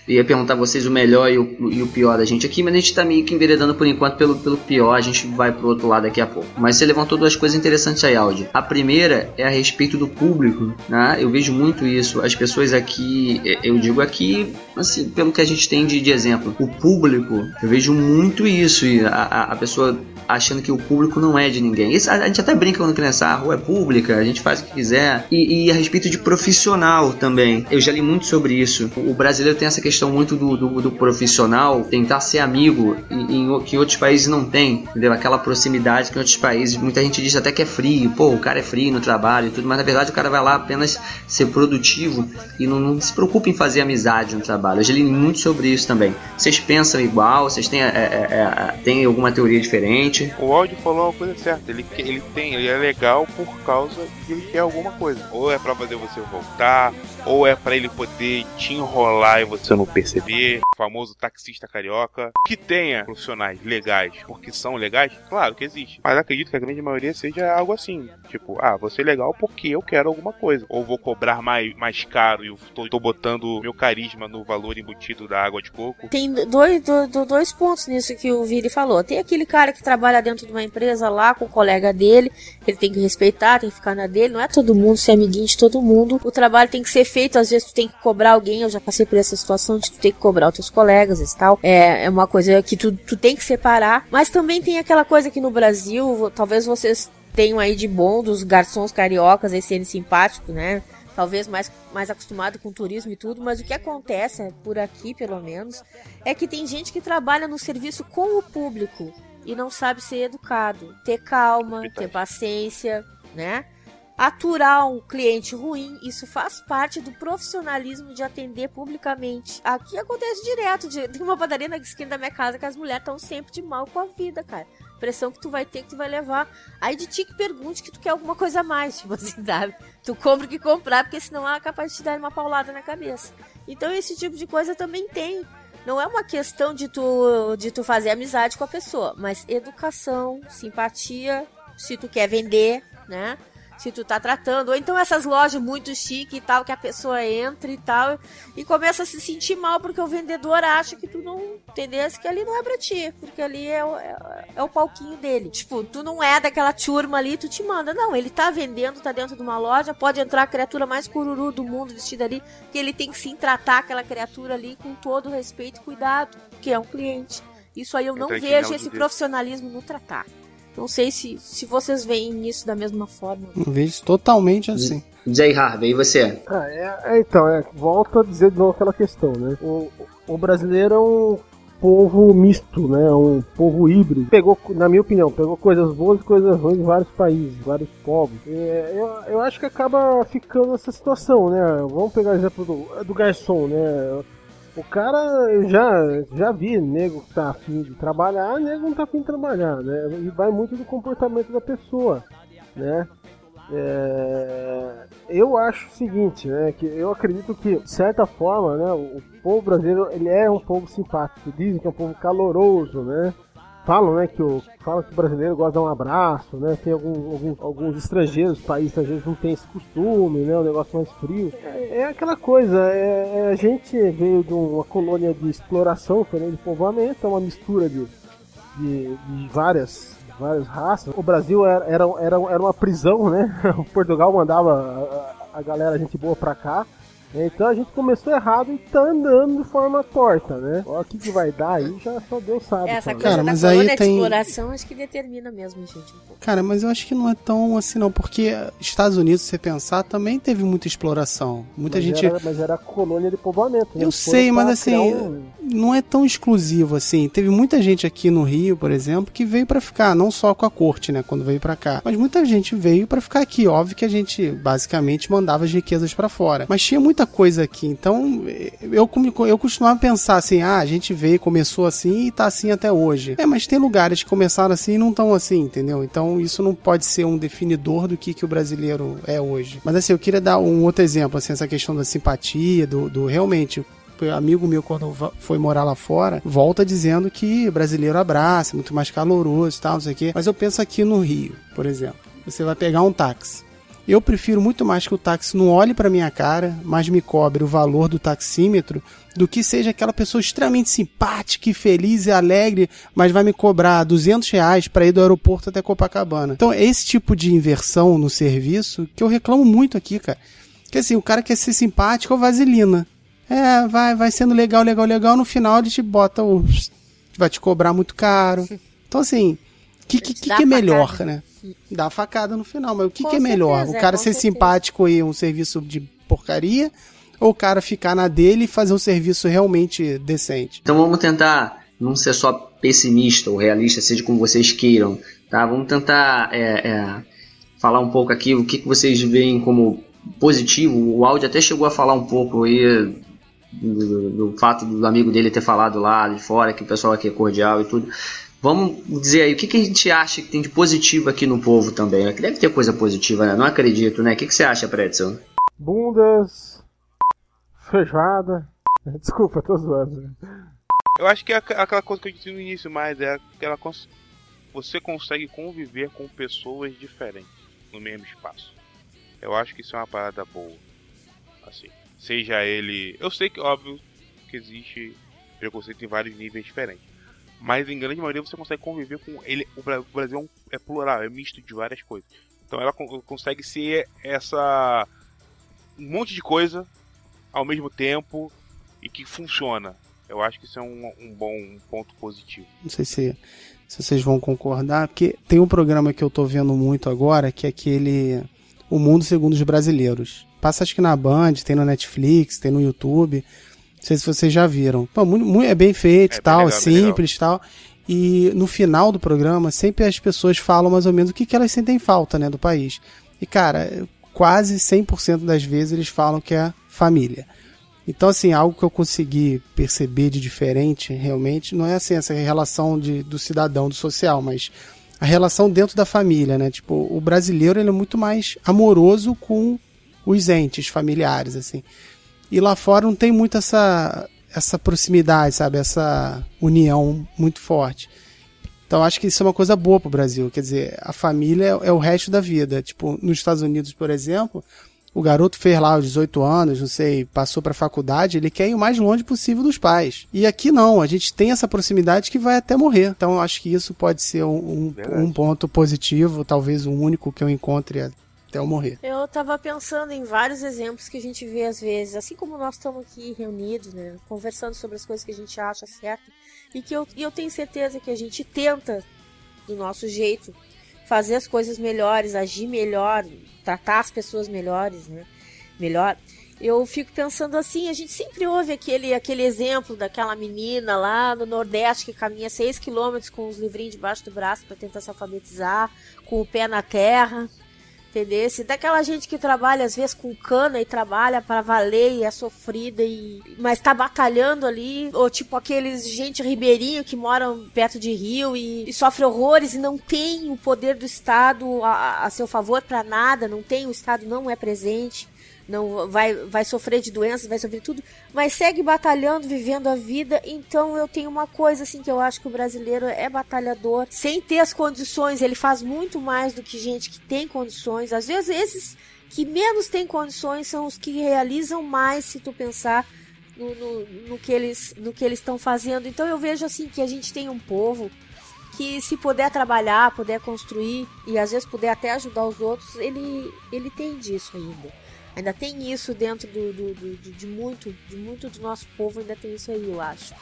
ia perguntar a vocês o melhor e o, e o, pior da gente aqui, mas a gente tá meio que enveredando por enquanto pelo, pelo pior, a gente vai pro outro lado daqui a pouco. Mas você levantou duas coisas interessantes aí, Aldi. A primeira é a respeito do público, né? Eu vejo muito isso. As pessoas aqui, é, eu digo aqui, assim, pelo que a gente tem de, de exemplo, o público, eu vejo muito isso. E a, a pessoa achando que o público não é de ninguém. Isso, a, a, gente até brinca quando criança, ah, a rua é pública, a gente faz o que quiser. E, e, a respeito de profissional também. Eu já li muito sobre isso. O brasileiro tem essa questão muito do, do, do profissional tentar ser amigo, em, que outros países não tem, entendeu? Aquela proximidade que em outros países, muita gente diz até que é frio, pô, o cara é frio no trabalho e tudo, mas na verdade o cara vai lá apenas ser produtivo e não, não se preocupa em fazer amizade no trabalho. Eu já li muito sobre isso também. Vocês pensam igual? Vocês têm, é, é, é, têm alguma teoria diferente? O áudio falou uma coisa certa. Ele, ele tem, ele é legal por causa que ele quer alguma coisa. Ou é para fazer você voltar, ou é para ele poder te enrolar e você não perceber. O famoso taxista carioca. Que tenha profissionais legais, porque são legais, claro que existe. Mas acredito que a grande maioria seja algo assim. Tipo, ah, você é legal porque eu quero alguma coisa. Ou vou cobrar mais, mais caro e eu tô, tô botando meu carisma no valor embutido da água de coco. Tem dois, dois, pontos nisso que o Viri falou. Tem aquele cara que trabalha dentro de uma empresa lá com o colega dele, ele tem que respeitar, tem que ficar na dele. Não é todo mundo ser amiguinho de todo mundo. O trabalho tem que ser feito, às vezes tu tem que cobrar alguém. Eu já passei por essa situação de tu ter que cobrar os teus colegas e tal. É, é uma coisa que tu, tu tem que separar. Mas também tem aquela coisa que no Brasil, talvez vocês tenham aí de bom dos garçons cariocas, esse serem simpáticos, né? Talvez mais, mais acostumado com turismo e tudo, mas o que acontece, por aqui pelo menos, é que tem gente que trabalha no serviço com o público e não sabe ser educado, ter calma, ter paciência, né? Aturar um cliente ruim, isso faz parte do profissionalismo de atender publicamente. Aqui acontece direto. De, [laughs] tem uma padaria na esquina da minha casa que as mulheres estão sempre de mal com a vida, cara. Pressão que tu vai ter, que tu vai levar. Aí de ti que pergunte que tu quer alguma coisa a mais, [laughs] tipo assim, sabe? Tu compra o que comprar, porque senão ela é capaz de te dar uma paulada na cabeça. Então esse tipo de coisa também tem não é uma questão de tu, de tu fazer amizade com a pessoa, mas educação, simpatia, se tu quer vender, né? Se tu tá tratando. Ou então essas lojas muito chique e tal, que a pessoa entra e tal, e começa a se sentir mal porque o vendedor acha que tu não entendesse que ali não é pra ti, porque ali é o, é, é o palquinho dele. Tipo, tu não é daquela turma ali, tu te manda. Não, ele tá vendendo, tá dentro de uma loja, pode entrar a criatura mais cururu do mundo vestida ali, que ele tem que sim tratar aquela criatura ali com todo respeito e cuidado, que é um cliente. Isso aí eu não vejo esse profissionalismo no tratar. Não sei se, se vocês veem isso da mesma forma. Eu vejo totalmente assim. Jay Harvey, e você? Ah, é, é, então, é, volto a dizer de novo aquela questão, né? O, o brasileiro é um povo misto, né? Um povo híbrido. Pegou, na minha opinião, pegou coisas boas e coisas ruins de vários países, vários povos. É, eu, eu acho que acaba ficando essa situação, né? Vamos pegar o exemplo do, do garçom, né? O cara, já, já vi nego que tá afim de trabalhar, nego não tá afim de trabalhar, né? E vai muito do comportamento da pessoa, né? É, eu acho o seguinte, né? Que eu acredito que, de certa forma, né? O povo brasileiro, ele é um povo simpático. Dizem que é um povo caloroso, né? Falam, né, que o fala que o brasileiro gosta de dar um abraço, né? Tem algum, algum, alguns estrangeiros, países às vezes não tem esse costume, né? Um negócio mais frio. É, é aquela coisa, é, é, a gente veio de uma colônia de exploração, foi de povoamento, é uma mistura de, de, de várias várias raças. O Brasil era, era, era, era uma prisão, né? [laughs] O Portugal mandava a, a galera, gente boa pra cá. Então a gente começou errado e tá andando de forma torta, né? O que, que vai dar aí, já só Deus sabe. Essa sabe? coisa Cara, da mas aí colônia de tem- exploração acho que determina mesmo, gente. Um. Cara, mas eu acho que não é tão assim não, porque Estados Unidos, se você pensar, também teve muita exploração. Muita mas gente. Era, mas era colônia de povoamento. né? Eu sei, mas assim, um- não é tão exclusivo assim. Teve muita gente aqui no Rio, por exemplo, que veio pra ficar, não só com a corte, né, quando veio pra cá, mas muita gente veio pra ficar aqui. Óbvio que a gente basicamente mandava as riquezas pra fora, mas tinha muita coisa aqui. Então, eu eu costumava pensar assim: "Ah, a gente veio, começou assim e tá assim até hoje". É, mas tem lugares que começaram assim e não estão assim, entendeu? Então, isso não pode ser um definidor do que que o brasileiro é hoje. Mas assim, eu queria dar um outro exemplo, assim, essa questão da simpatia, do, do realmente amigo meu quando foi morar lá fora, volta dizendo que brasileiro abraça, muito mais caloroso e tal, não sei o quê. Mas eu penso aqui no Rio, por exemplo. Você vai pegar um táxi. Eu prefiro muito mais que o táxi não olhe pra minha cara, mas me cobre o valor do taxímetro, do que seja aquela pessoa extremamente simpática e feliz e alegre, mas vai me cobrar 200 reais para ir do aeroporto até Copacabana. Então é esse tipo de inversão no serviço que eu reclamo muito aqui, cara. Que assim, o cara quer ser simpático ou vaselina. É, vai, vai sendo legal, legal, legal. No final ele te bota o. Vai te cobrar muito caro. [laughs] Então, assim, o que, que, que, que é melhor, facada. né? Dá facada no final, mas o que, que é melhor? certeza, o cara é, ser certeza. simpático e um serviço de porcaria? Ou o cara ficar na dele e fazer um serviço realmente decente? Então vamos tentar não ser só pessimista ou realista, seja como vocês queiram, tá? Vamos tentar é, é, falar um pouco aqui o que, que vocês veem como positivo. O áudio até chegou a falar um pouco aí do, do fato do amigo dele ter falado lá de fora que o pessoal aqui é cordial e tudo. Vamos dizer aí, o que, que a gente acha que tem de positivo aqui no povo também? Que deve ter coisa positiva, né? Não acredito, né? O que, que você acha, Pretzel? Bundas, feijoada. [laughs] Desculpa, tô zoando. né? Eu acho que é aqu- aquela coisa que eu disse no início, mas é aquela cons- você consegue conviver com pessoas diferentes no mesmo espaço. Eu acho que isso é uma parada boa. Assim, seja ele, eu sei que óbvio que existe preconceito em vários níveis diferentes, mas em grande maioria você consegue conviver com ele. O Bra- o Brasil é, um- é plural, é misto de várias coisas. Então ela con- consegue ser essa um monte de coisa ao mesmo tempo e que funciona. Eu acho que isso é um, um bom ponto positivo. Não sei se, se vocês vão concordar, porque tem um programa que eu tô vendo muito agora, que é aquele O Mundo Segundo os Brasileiros. Passa acho que na Band, tem no Netflix, tem no YouTube. Não sei se vocês já viram. Pô, muito, muito- é bem feito É tal, legal, simples tal. E no final do programa, sempre as pessoas falam mais ou menos o que, que elas sentem falta, né, do país. E, cara, quase 100% das vezes eles falam que é família. Então, assim, algo que eu consegui perceber de diferente, realmente, não é assim, essa relação de, do cidadão, do social, mas a relação dentro da família, né? Tipo, o brasileiro, ele é muito mais amoroso com os entes familiares, assim. E lá fora não tem muito essa, essa proximidade, sabe? Essa união muito forte. Então acho que isso é uma coisa boa pro Brasil. Quer dizer, a família é, é o resto da vida. Tipo, nos Estados Unidos, por exemplo, o garoto fez lá os 18 anos, não sei, passou pra faculdade, ele quer ir o mais longe possível dos pais. E aqui não, a gente tem essa proximidade que vai até morrer. Então acho que isso pode ser um, um, um ponto positivo, talvez o único que eu encontre até eu morrer. Eu tava pensando em vários exemplos que a gente vê às vezes, assim como nós estamos aqui reunidos, né, conversando sobre as coisas que a gente acha certo e que eu, e eu tenho certeza que a gente tenta do nosso jeito fazer as coisas melhores, agir melhor, tratar as pessoas melhores, né, melhor. Eu fico pensando assim, a gente sempre ouve aquele, aquele exemplo daquela menina lá no Nordeste que caminha 6 quilômetros com os livrinhos debaixo do braço para tentar se alfabetizar, com o pé na terra, entendeu? Se daquela gente que trabalha às vezes com cana e trabalha para valer e é sofrida e mas tá batalhando ali, ou tipo aqueles gente ribeirinho que moram perto de rio e, e sofre horrores e não tem o poder do Estado a, a seu favor para nada, não tem o Estado não é presente não vai, vai sofrer de doenças, vai sofrer tudo, mas segue batalhando, vivendo a vida. Então eu tenho uma coisa assim que eu acho que o brasileiro é batalhador, sem ter as condições, ele faz muito mais do que gente que tem condições. Às vezes esses que menos têm condições são os que realizam mais, se tu pensar no, no, no que eles no que eles estão fazendo. Então eu vejo assim que a gente tem um povo que se puder trabalhar, puder construir e às vezes puder até ajudar os outros, ele ele tem disso ainda. Ainda tem isso dentro do, do, do, de, muito, de muito do nosso povo, ainda tem isso aí, eu acho.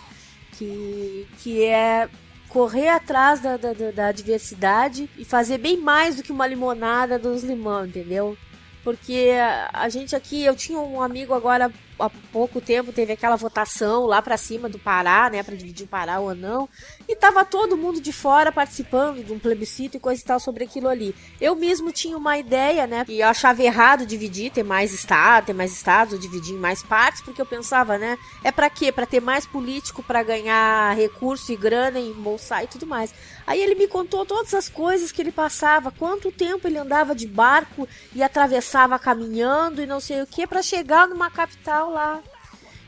Que, que é correr atrás da, da, da, diversidade e fazer bem mais do que uma limonada dos limão, entendeu? Porque a gente aqui, eu tinha um amigo agora há pouco tempo teve aquela votação lá para cima do Pará, né, para dividir o Pará ou não, e tava todo mundo de fora participando de um plebiscito e coisa e tal sobre aquilo ali. Eu mesmo tinha uma ideia, né, e eu achava errado dividir, ter mais estado, ter mais estados, ou dividir em mais partes, porque eu pensava, né, é para quê? Para ter mais político para ganhar recurso e grana e embolsar e tudo mais. Aí ele me contou todas as coisas que ele passava, quanto tempo ele andava de barco e atravessava caminhando e não sei o que para chegar numa capital lá.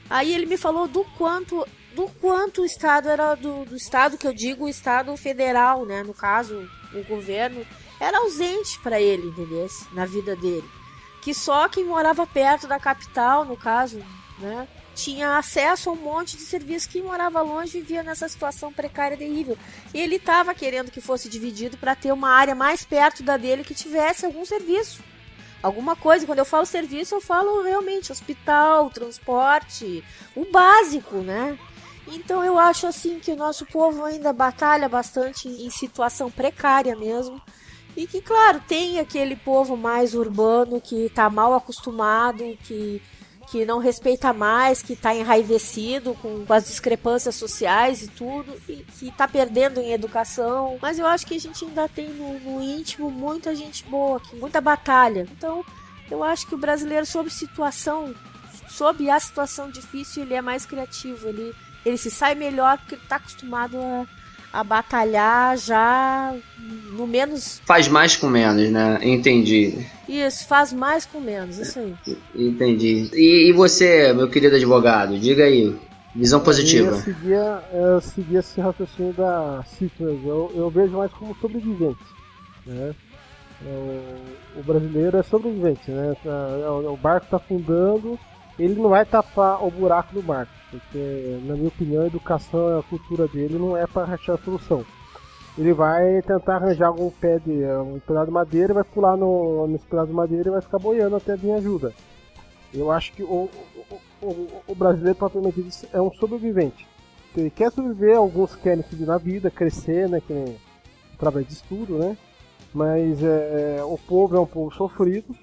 Aí ele me falou do quanto do quanto o estado era do, do estado que eu digo o estado federal, né, no caso, o governo era ausente para ele, entendeu? Na vida dele. Que só quem morava perto da capital, no caso, né, tinha acesso a um monte de serviço que morava longe vivia nessa situação precária terrível. E ele estava querendo que fosse dividido para ter uma área mais perto da dele que tivesse algum serviço alguma coisa. Quando eu falo serviço, eu falo realmente hospital, transporte, o básico, né? Então eu acho assim que o nosso povo ainda batalha bastante em situação precária mesmo. E que, claro, tem aquele povo mais urbano que está mal acostumado, que que não respeita mais, que está enraivecido com, com, as discrepâncias sociais e tudo, e que está perdendo em educação. Mas eu acho que a gente ainda tem no, no íntimo muita gente boa muita batalha. Então, eu acho que o brasileiro, sob situação, sob a situação difícil, ele é mais criativo, ele, ele se sai melhor porque ele está acostumado a a batalhar já no menos. Faz mais com menos, né? Entendi. Isso, faz mais com menos, isso aí. Entendi. E, e você, meu querido advogado, diga aí. Visão positiva. Eu seguia, eu seguia esse raciocínio da Cifras. Eu, eu vejo mais como sobrevivente. Né? O, o brasileiro é sobrevivente, né? Tá, o barco está afundando, ele não vai tapar o buraco do barco porque, na minha opinião, a educação e a cultura dele não é para achar a solução. Ele vai tentar arranjar algum pé de um pedaço de madeira, vai pular no, nesse pedaço de madeira e vai ficar boiando até vir ajuda. Eu acho que o, o, o, o brasileiro, propriamente dito, é um sobrevivente. Ele quer sobreviver, alguns querem subir na vida, crescer, né, que, através de estudo, né? Mas é, o povo é um povo sofrido,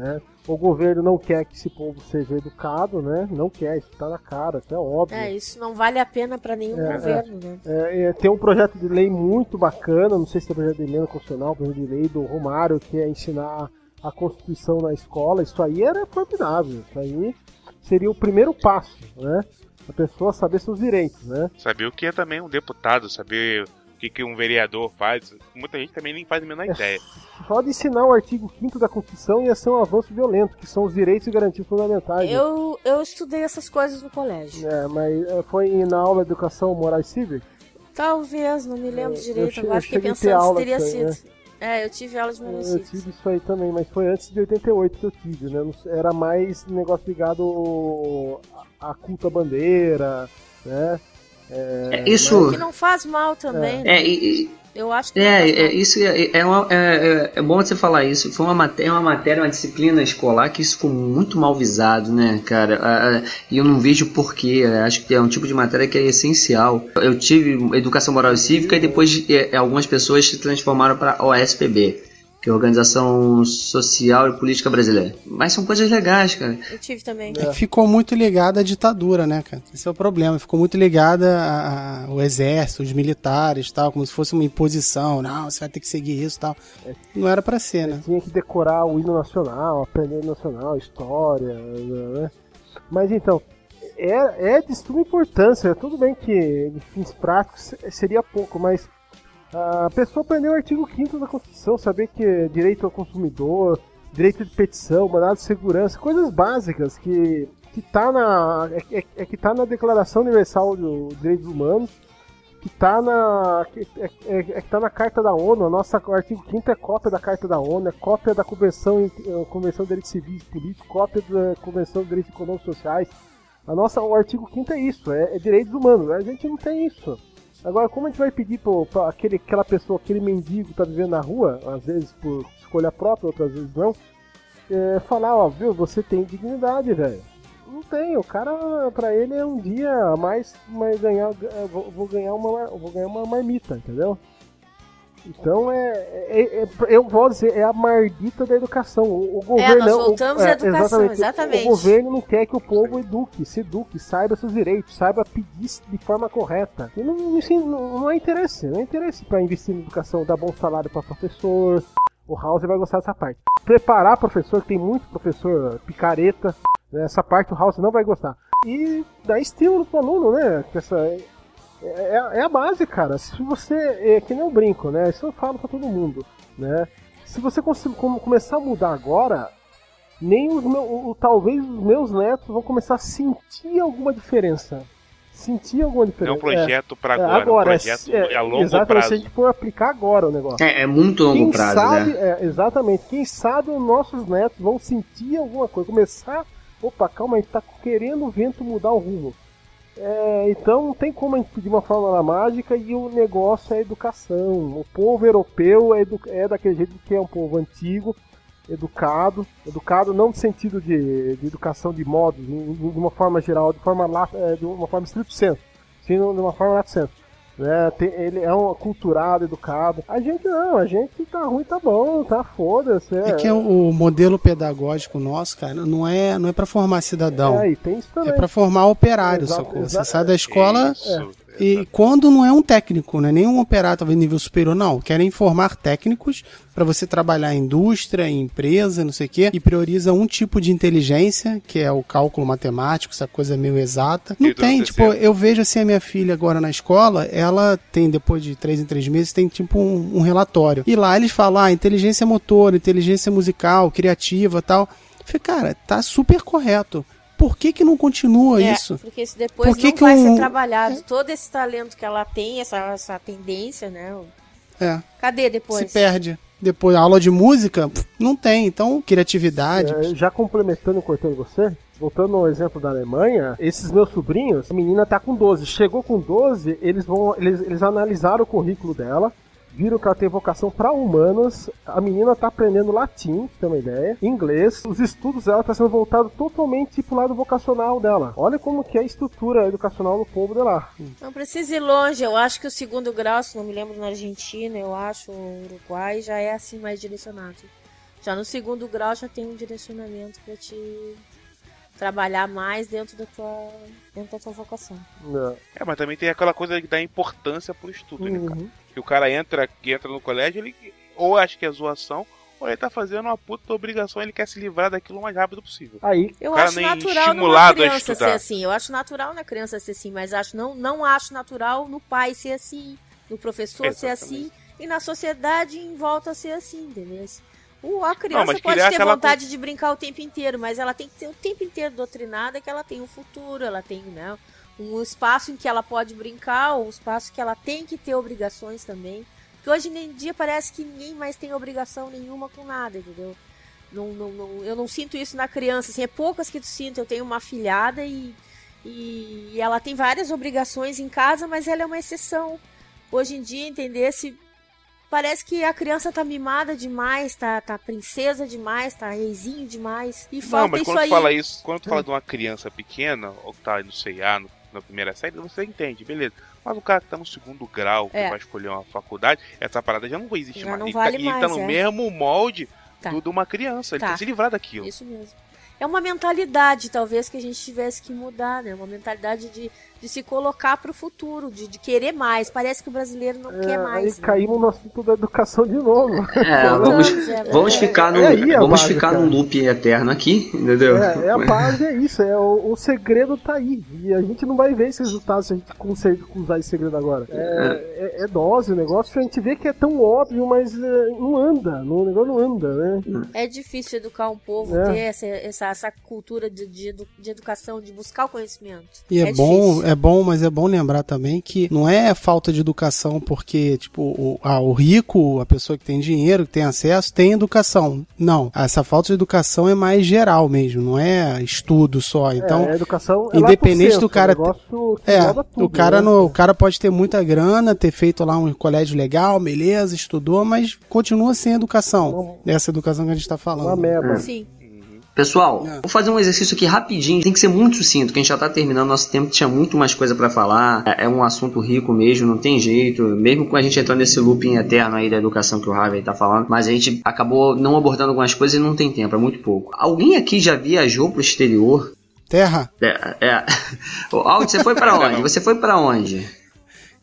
né? O governo não quer que esse povo seja educado, né? Não quer, isso tá na cara, isso é óbvio. É, isso não vale a pena para nenhum é, governo, é, né? É, é, tem um projeto de lei muito bacana, não sei se é projeto de emenda constitucional, projeto de lei do Romário, que é ensinar a Constituição na escola. Isso aí era formidável. Isso aí seria o primeiro passo, né? A pessoa saber seus direitos, né? Saber o que é também um deputado, saber que, que um vereador faz. Muita gente também nem faz a menor é, ideia. Só de ensinar o artigo 5 da Constituição ia ser um avanço violento, que são os direitos e garantias fundamentais. Eu, eu estudei essas coisas no colégio. É, mas é, foi na aula de educação moral e cívica? Talvez, não me lembro é, direito. Eu, Agora fiquei pensando se teria sido. Né? É, eu tive aula de municípios. Eu tive isso aí também, mas foi antes de 88 que eu tive, né? Era mais negócio ligado à culta bandeira, né? É, é, isso. Que não faz mal também. É, né? e, eu acho que é, é isso é, é, uma, é, é, bom você falar isso. Foi uma matéria, uma matéria, uma disciplina escolar que isso ficou muito mal visado, né, cara? E eu não vejo porquê. Acho que é um tipo de matéria que é essencial. Eu tive educação moral e cívica e depois é, algumas pessoas se transformaram para OSPB que é a Organização Social e Política Brasileira. Mas são coisas legais, cara. Eu tive também. É. Ficou muito ligada à ditadura, né, cara? Esse é o problema. Ficou muito ligada ao exército, os militares tal, como se fosse uma imposição. Não, você vai ter que seguir isso tal. Não era para ser, né? Tinha que decorar o hino nacional, aprender o hino nacional, história, né? Mas então, é, é de suma importância. Tudo bem que de fins práticos seria pouco, mas a pessoa aprendeu o artigo 5 da Constituição, saber que é direito ao consumidor, direito de petição, mandado de segurança, coisas básicas que que tá na é, é, é que tá na Declaração Universal dos Direitos Humanos, que tá na é, é, é, que tá na Carta da ONU, a nossa o artigo 5 é cópia da Carta da ONU, é cópia da Convenção eh, Convenção de Direitos Civis e Políticos, cópia da Convenção de Direitos Econômicos e Sociais. A nossa o artigo 5 é isso, é, é direitos humanos. A gente não tem isso. Agora, como a gente vai pedir para aquele, aquela pessoa, aquele mendigo que tá vivendo na rua, às vezes por escolha própria, outras vezes não, é, falar, ó, viu, você tem dignidade, velho. Não tem, o cara, pra ele é um dia a mais, mas ganhar, vou, vou ganhar uma, vou ganhar uma marmita, entendeu? Então é, é, é, eu vou dizer, é a mardita da educação. O, o governo, é, nós voltamos o, à educação, exatamente. exatamente. O, governo não quer que o povo eduque, se eduque, saiba seus direitos, saiba pedir de forma correta. E não, assim, não, não é interesse, não é interesse para investir na educação, dar bom salário para professor. O House vai gostar dessa parte. Preparar professor, tem muito professor picareta. Né? Essa parte o House não vai gostar. E dar estímulo pro aluno, né? Essa, é, é, a base, cara. Se você. É que nem eu brinco, né? Isso eu falo pra todo mundo, né? Se você conseguir, começar a mudar agora, nem os meus, talvez os meus netos vão começar a sentir alguma diferença. Sentir alguma diferença. É um projeto é, para agora, é, agora, um projeto é, a longo exatamente, prazo. se a gente for aplicar agora o negócio. É, é muito longo Quem prazo, sabe, né? É, exatamente. Quem sabe os nossos netos vão sentir alguma coisa, começar. Opa, calma, a gente tá querendo o vento mudar o rumo. É, então não tem como a pedir uma fórmula mágica e o negócio é educação. O povo europeu é, é daquele jeito que é um povo antigo, educado, educado não no sentido de, de educação de modos, de uma forma geral, de forma é, de uma forma estrito senso, sim, de uma forma lato senso. Né? Tem, ele é um aculturado, educado. A gente não, a gente tá ruim, tá bom, tá foda-se. É. é que o modelo pedagógico nosso, cara, não é, não é para formar cidadão. É, e tem isso também. É para formar operário, Exato, sacou? Você sai da escola. E quando não é um técnico, né? nenhum operário talvez nível superior, não. Querem formar técnicos para você trabalhar em indústria, em empresa, não sei o quê, e prioriza um tipo de inteligência, que é o cálculo matemático, essa coisa meio exata. Não E tem, tipo, eu vejo assim a minha filha agora na escola, ela tem, depois de três em três meses, tem tipo um, um relatório. E lá eles falam, ah, inteligência motor, inteligência musical, criativa tal. Eu falei, cara, tá super correto. Por que que não continua É, isso? porque isso depois Por que não que vai um- ser trabalhado. Todo esse talento que ela tem, essa, essa tendência, né? É. Cadê depois? se perde. Depois, aula de música, não tem. Então, criatividade. É, já complementando, cortando você, voltando ao exemplo da Alemanha, esses meus sobrinhos, a menina tá com 12. Chegou com 12, eles vão. Eles, eles analisaram o currículo dela. Viram que ela tem vocação para humanas. A menina tá aprendendo latim, ter uma ideia. Inglês. Os estudos dela tá sendo voltado totalmente pro lado vocacional dela. Olha como que é a estrutura educacional do povo de lá. Não precisa ir longe. Eu acho que o segundo grau, se não me lembro, na Argentina, eu acho, o Uruguai, já é assim mais direcionado. Já no segundo grau já tem um direcionamento para te trabalhar mais dentro da tua, dentro da tua vocação. Né? É, mas também tem aquela coisa que dá importância pro estudo, né, cara? Que o cara entra, que entra no colégio, ele ou acha que é zoação, ou ele tá fazendo uma puta obrigação, ele quer se livrar daquilo o mais rápido possível. Aí, Eu acho natural numa criança ser assim. Eu acho natural na criança ser assim, mas acho não, não acho natural no pai ser assim, no professor ser Exatamente. assim e na sociedade em volta ser assim, entendeu? O, a criança mas pode ter aquela vontade de brincar o tempo inteiro, mas ela tem que ter o tempo inteiro doutrinada que ela tem um futuro, ela tem, né, um espaço em que ela pode brincar, um espaço que ela tem que ter obrigações também. Porque hoje em dia parece que ninguém mais tem obrigação nenhuma com nada, entendeu? Não, não, não- eu não sinto isso na criança, assim, é poucas que tu sinto. Eu tenho uma filhada e, e ela tem várias obrigações em casa, mas ela é uma exceção. Hoje em dia, entender se parece que a criança tá mimada demais, tá, tá princesa demais, tá reizinho demais. E Não, falta mas isso quando tu aí. fala isso, quando tu fala de uma criança pequena, ou que tá no CA, no, na primeira série, você entende, beleza. Mas o cara que tá no segundo grau, que É. vai escolher uma faculdade, essa parada já não vai existir Já mais. não ele, vale tá, ele tá mais, no é. mesmo molde Tá. do, de uma criança, ele Tá. tem que se livrar daquilo. Isso mesmo. É uma mentalidade, talvez, que a gente tivesse que mudar, né? Uma mentalidade de, de se colocar pro futuro, de, de querer mais. Parece que o brasileiro não é, quer aí mais. né? caímos no assunto da educação de novo. É, [laughs] vamos, É, vamos é, ficar, é aí num, a vamos base, ficar cara. num loop eterno aqui, entendeu? É, é a base, é isso. É, o, o segredo tá aí. E a gente não vai ver esse resultado se a gente conseguir usar esse segredo agora. É, é, é dose o negócio. A gente vê que é tão óbvio, mas é, não anda. O negócio não anda, né? É difícil educar um povo, É. ter essa, essa, essa cultura de, de, edu- de educação, de buscar o conhecimento. E é, bom, difícil. É bom, mas é bom lembrar também que não é falta de educação porque, tipo, o, ah, o rico, a pessoa que tem dinheiro, que tem acesso, tem educação. Não. Essa falta de educação é mais geral mesmo, não é estudo só. Então, é, a educação é independente lato do cara- É, engloba tudo, o cara né? no, o cara pode ter muita grana, ter feito lá um colégio legal, beleza, estudou, mas continua sem educação. Essa educação que a gente tá Uma falando. merda. Sim. Pessoal, É. vou fazer um exercício aqui rapidinho, tem que ser muito sucinto, que a gente já tá terminando nosso tempo, tinha muito mais coisa pra falar. É, é um assunto rico mesmo, não tem jeito, mesmo com a gente entrando nesse looping eterno aí da educação que o Harvey tá falando, mas a gente acabou não abordando algumas coisas e não tem tempo, é muito pouco. Alguém aqui já viajou pro exterior? Terra, É, é. [laughs] Ô, Aldi, você foi pra [laughs] onde? Você foi pra onde?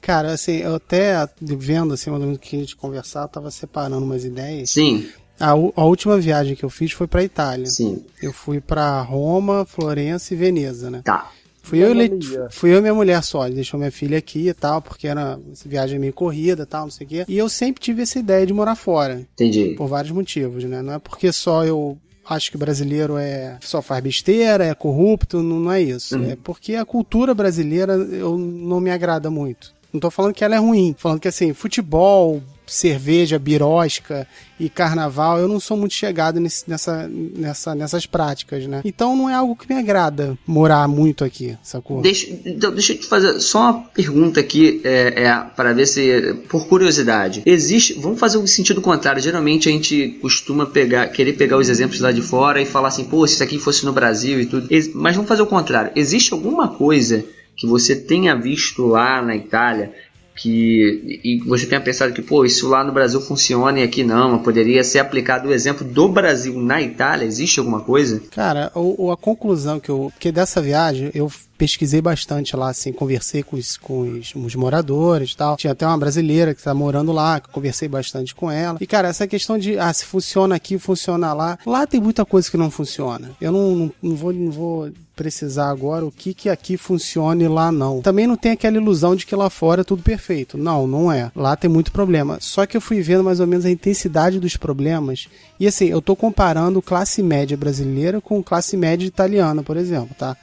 cara, assim, eu até vendo assim, mais ou menos que a gente conversar, eu tava separando umas ideias. Sim, A, a última viagem que eu fiz foi pra Itália. sim. Eu fui pra Roma, Florença e Veneza, né? Tá. Fui eu, e Le- fui eu e minha mulher só, ele deixou minha filha aqui e tal, porque era essa viagem meio corrida e tal, não sei o quê. E eu sempre tive essa ideia de morar fora, Entendi. por vários motivos, né? Não é porque só eu acho que o brasileiro é só faz besteira, é corrupto, não, não é isso. É porque a cultura brasileira eu não me agrada muito. Não tô falando que ela é ruim, falando que assim, futebol, cerveja, birosca e carnaval, eu não sou muito chegado nesse- nessa, nessa, nessas práticas, né? Então não é algo que me agrada morar muito aqui, sacou? Deixa, então, deixa eu te fazer só uma pergunta aqui, é, é, para ver se, por curiosidade, existe, vamos fazer o sentido contrário, geralmente a gente costuma pegar, querer pegar os exemplos lá de fora e falar assim, pô, se isso aqui fosse no Brasil e tudo, mas vamos fazer o contrário, existe alguma coisa que você tenha visto lá na Itália que e você tenha pensado que pô isso lá no Brasil funciona e aqui não, poderia ser aplicado o exemplo do Brasil na Itália existe alguma coisa? Cara, o, o- a conclusão que eu. Porque dessa viagem eu pesquisei bastante lá, assim, conversei com os, com os, os moradores e tal. Tinha até uma brasileira que tá morando lá, que conversei bastante com ela. E, cara, essa questão de, ah, se funciona aqui, funciona lá. Lá tem muita coisa que não funciona. Eu não, não, não vou, não vou precisar agora o que que aqui funciona e lá não. Também não tem aquela ilusão de que lá fora é tudo perfeito. Não, não é. Lá tem muito problema. Só que eu fui vendo mais ou menos a intensidade dos problemas. E assim, eu tô comparando classe média brasileira com classe média italiana, por exemplo, tá?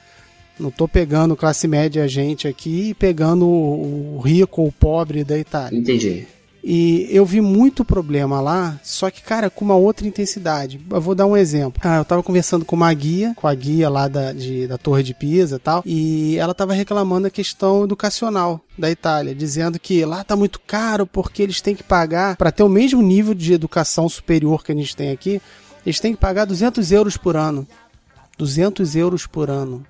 Não tô pegando classe média gente aqui e pegando o, rico ou o pobre da Itália. Entendi. E eu vi muito problema lá, só que, cara, com uma outra intensidade. Eu vou dar um exemplo. Ah, eu tava conversando com uma guia, com a guia lá da, de, da Torre de Pisa e tal, e ela tava reclamando a questão educacional da Itália, dizendo que lá tá muito caro porque eles têm que pagar, para ter o mesmo nível de educação superior que a gente tem aqui, eles têm que pagar 200 euros por ano. 200 euros por ano.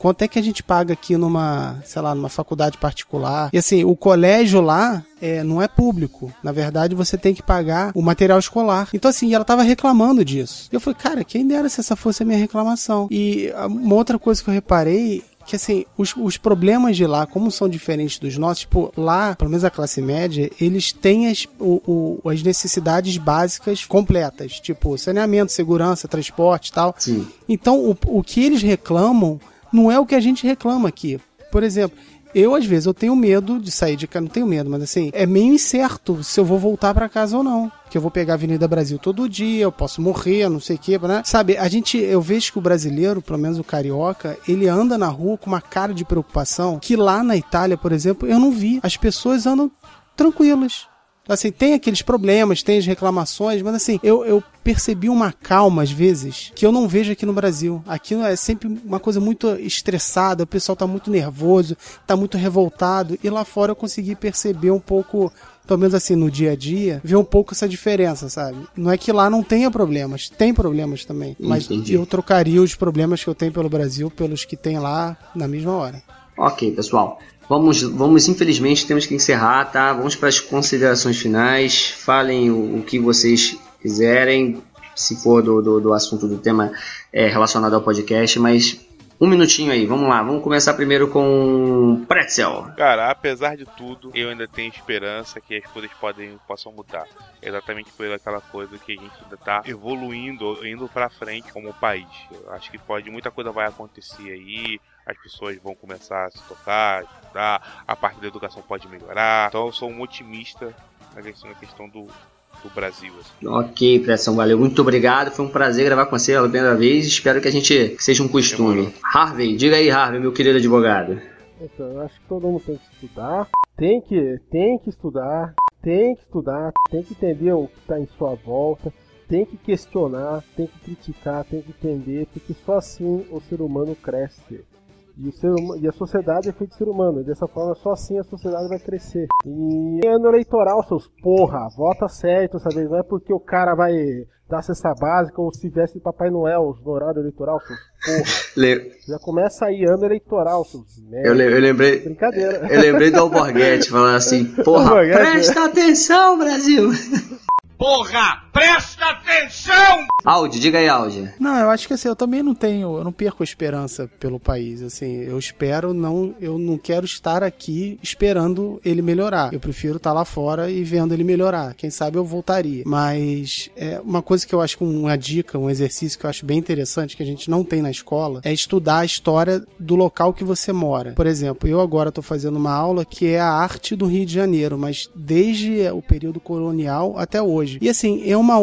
Quanto é que a gente paga aqui numa, sei lá, numa faculdade particular? E assim, o colégio lá é, não é público. Na verdade, você tem que pagar o material escolar. Então, assim, ela tava reclamando disso. E eu falei, cara, quem dera se essa fosse a minha reclamação. E ah, uma outra coisa que eu reparei que assim, os, os problemas de lá, como são diferentes dos nossos, tipo, lá, pelo menos a classe média, eles têm as, o, o- as necessidades básicas completas, tipo, saneamento, segurança, transporte e tal. Sim. Então, o, o que eles reclamam não é o que a gente reclama aqui. Por exemplo, eu às vezes eu tenho medo de sair de casa, não tenho medo, mas assim, é meio incerto se eu vou voltar pra casa ou não. Que eu vou pegar a Avenida Brasil todo dia, eu posso morrer, não sei o que, né? Sabe, a gente, eu vejo que o brasileiro, pelo menos o carioca, ele anda na rua com uma cara de preocupação que lá na Itália, por exemplo, eu não vi. As pessoas andam tranquilas. Assim, tem aqueles problemas, tem as reclamações, mas assim, eu, eu percebi uma calma às vezes que eu não vejo aqui no Brasil. Aqui é sempre uma coisa muito estressada, o pessoal tá muito nervoso, tá muito revoltado, e lá fora eu consegui perceber um pouco, pelo menos assim, no dia a dia, ver um pouco essa diferença, sabe? Não é que lá não tenha problemas, tem problemas também, mas Entendi. eu trocaria os problemas que eu tenho pelo Brasil pelos que tem lá na mesma hora. Ok, pessoal. Vamos, vamos, infelizmente, temos que encerrar, tá? Vamos para as considerações finais. Falem o, o que vocês quiserem, se for do, do, do assunto do tema é, relacionado ao podcast, mas um minutinho aí, vamos lá. Vamos começar primeiro com Pretzel. Cara, apesar de tudo, eu ainda tenho esperança que as coisas podem, possam mudar. Exatamente por aquela coisa que a gente ainda tá evoluindo, indo pra frente como país. Eu acho que pode, muita coisa vai acontecer aí, as pessoas vão começar a se tocar, estudar, a parte da educação pode melhorar. Então eu sou um otimista na questão, na questão do, do Brasil. assim. Ok, Pretzel, valeu. Muito obrigado. Foi um prazer gravar com você pela primeira vez. Espero que a gente que seja um costume. Harvey, diga aí, Harvey, meu querido advogado. Então, eu acho que todo mundo tem que estudar. Tem que, tem que estudar. Tem que estudar. Tem que entender o que está em sua volta. Tem que questionar. Tem que criticar. Tem que entender. Porque só assim o ser humano cresce. E, o ser e a sociedade é feita de ser humano. E dessa forma, só assim a sociedade vai crescer. E ano eleitoral, seus porra, vota certo, sabe? Não é porque o cara vai dar cesta básica ou se veste de Papai Noel no horário eleitoral, seus porra. [laughs] Le- Já começa aí ano eleitoral, seus merda. Eu, le- eu lembrei. Brincadeira. Eu lembrei do Alborguete falando assim, [laughs] porra, presta atenção, Brasil! Porra, presta atenção! Áudio, diga aí, áudio. Não, eu acho que assim, eu também não tenho, eu não perco a esperança pelo país, assim, eu espero não, eu não quero estar aqui esperando ele melhorar. Eu prefiro estar lá fora e vendo ele melhorar. Quem sabe eu voltaria. Mas é uma coisa que eu acho que uma dica, um exercício que eu acho bem interessante que a gente não tem na escola é estudar a história do local que você mora. Por exemplo, eu agora estou fazendo uma aula que é a arte do Rio de Janeiro, mas desde o período colonial até hoje. E assim, é uma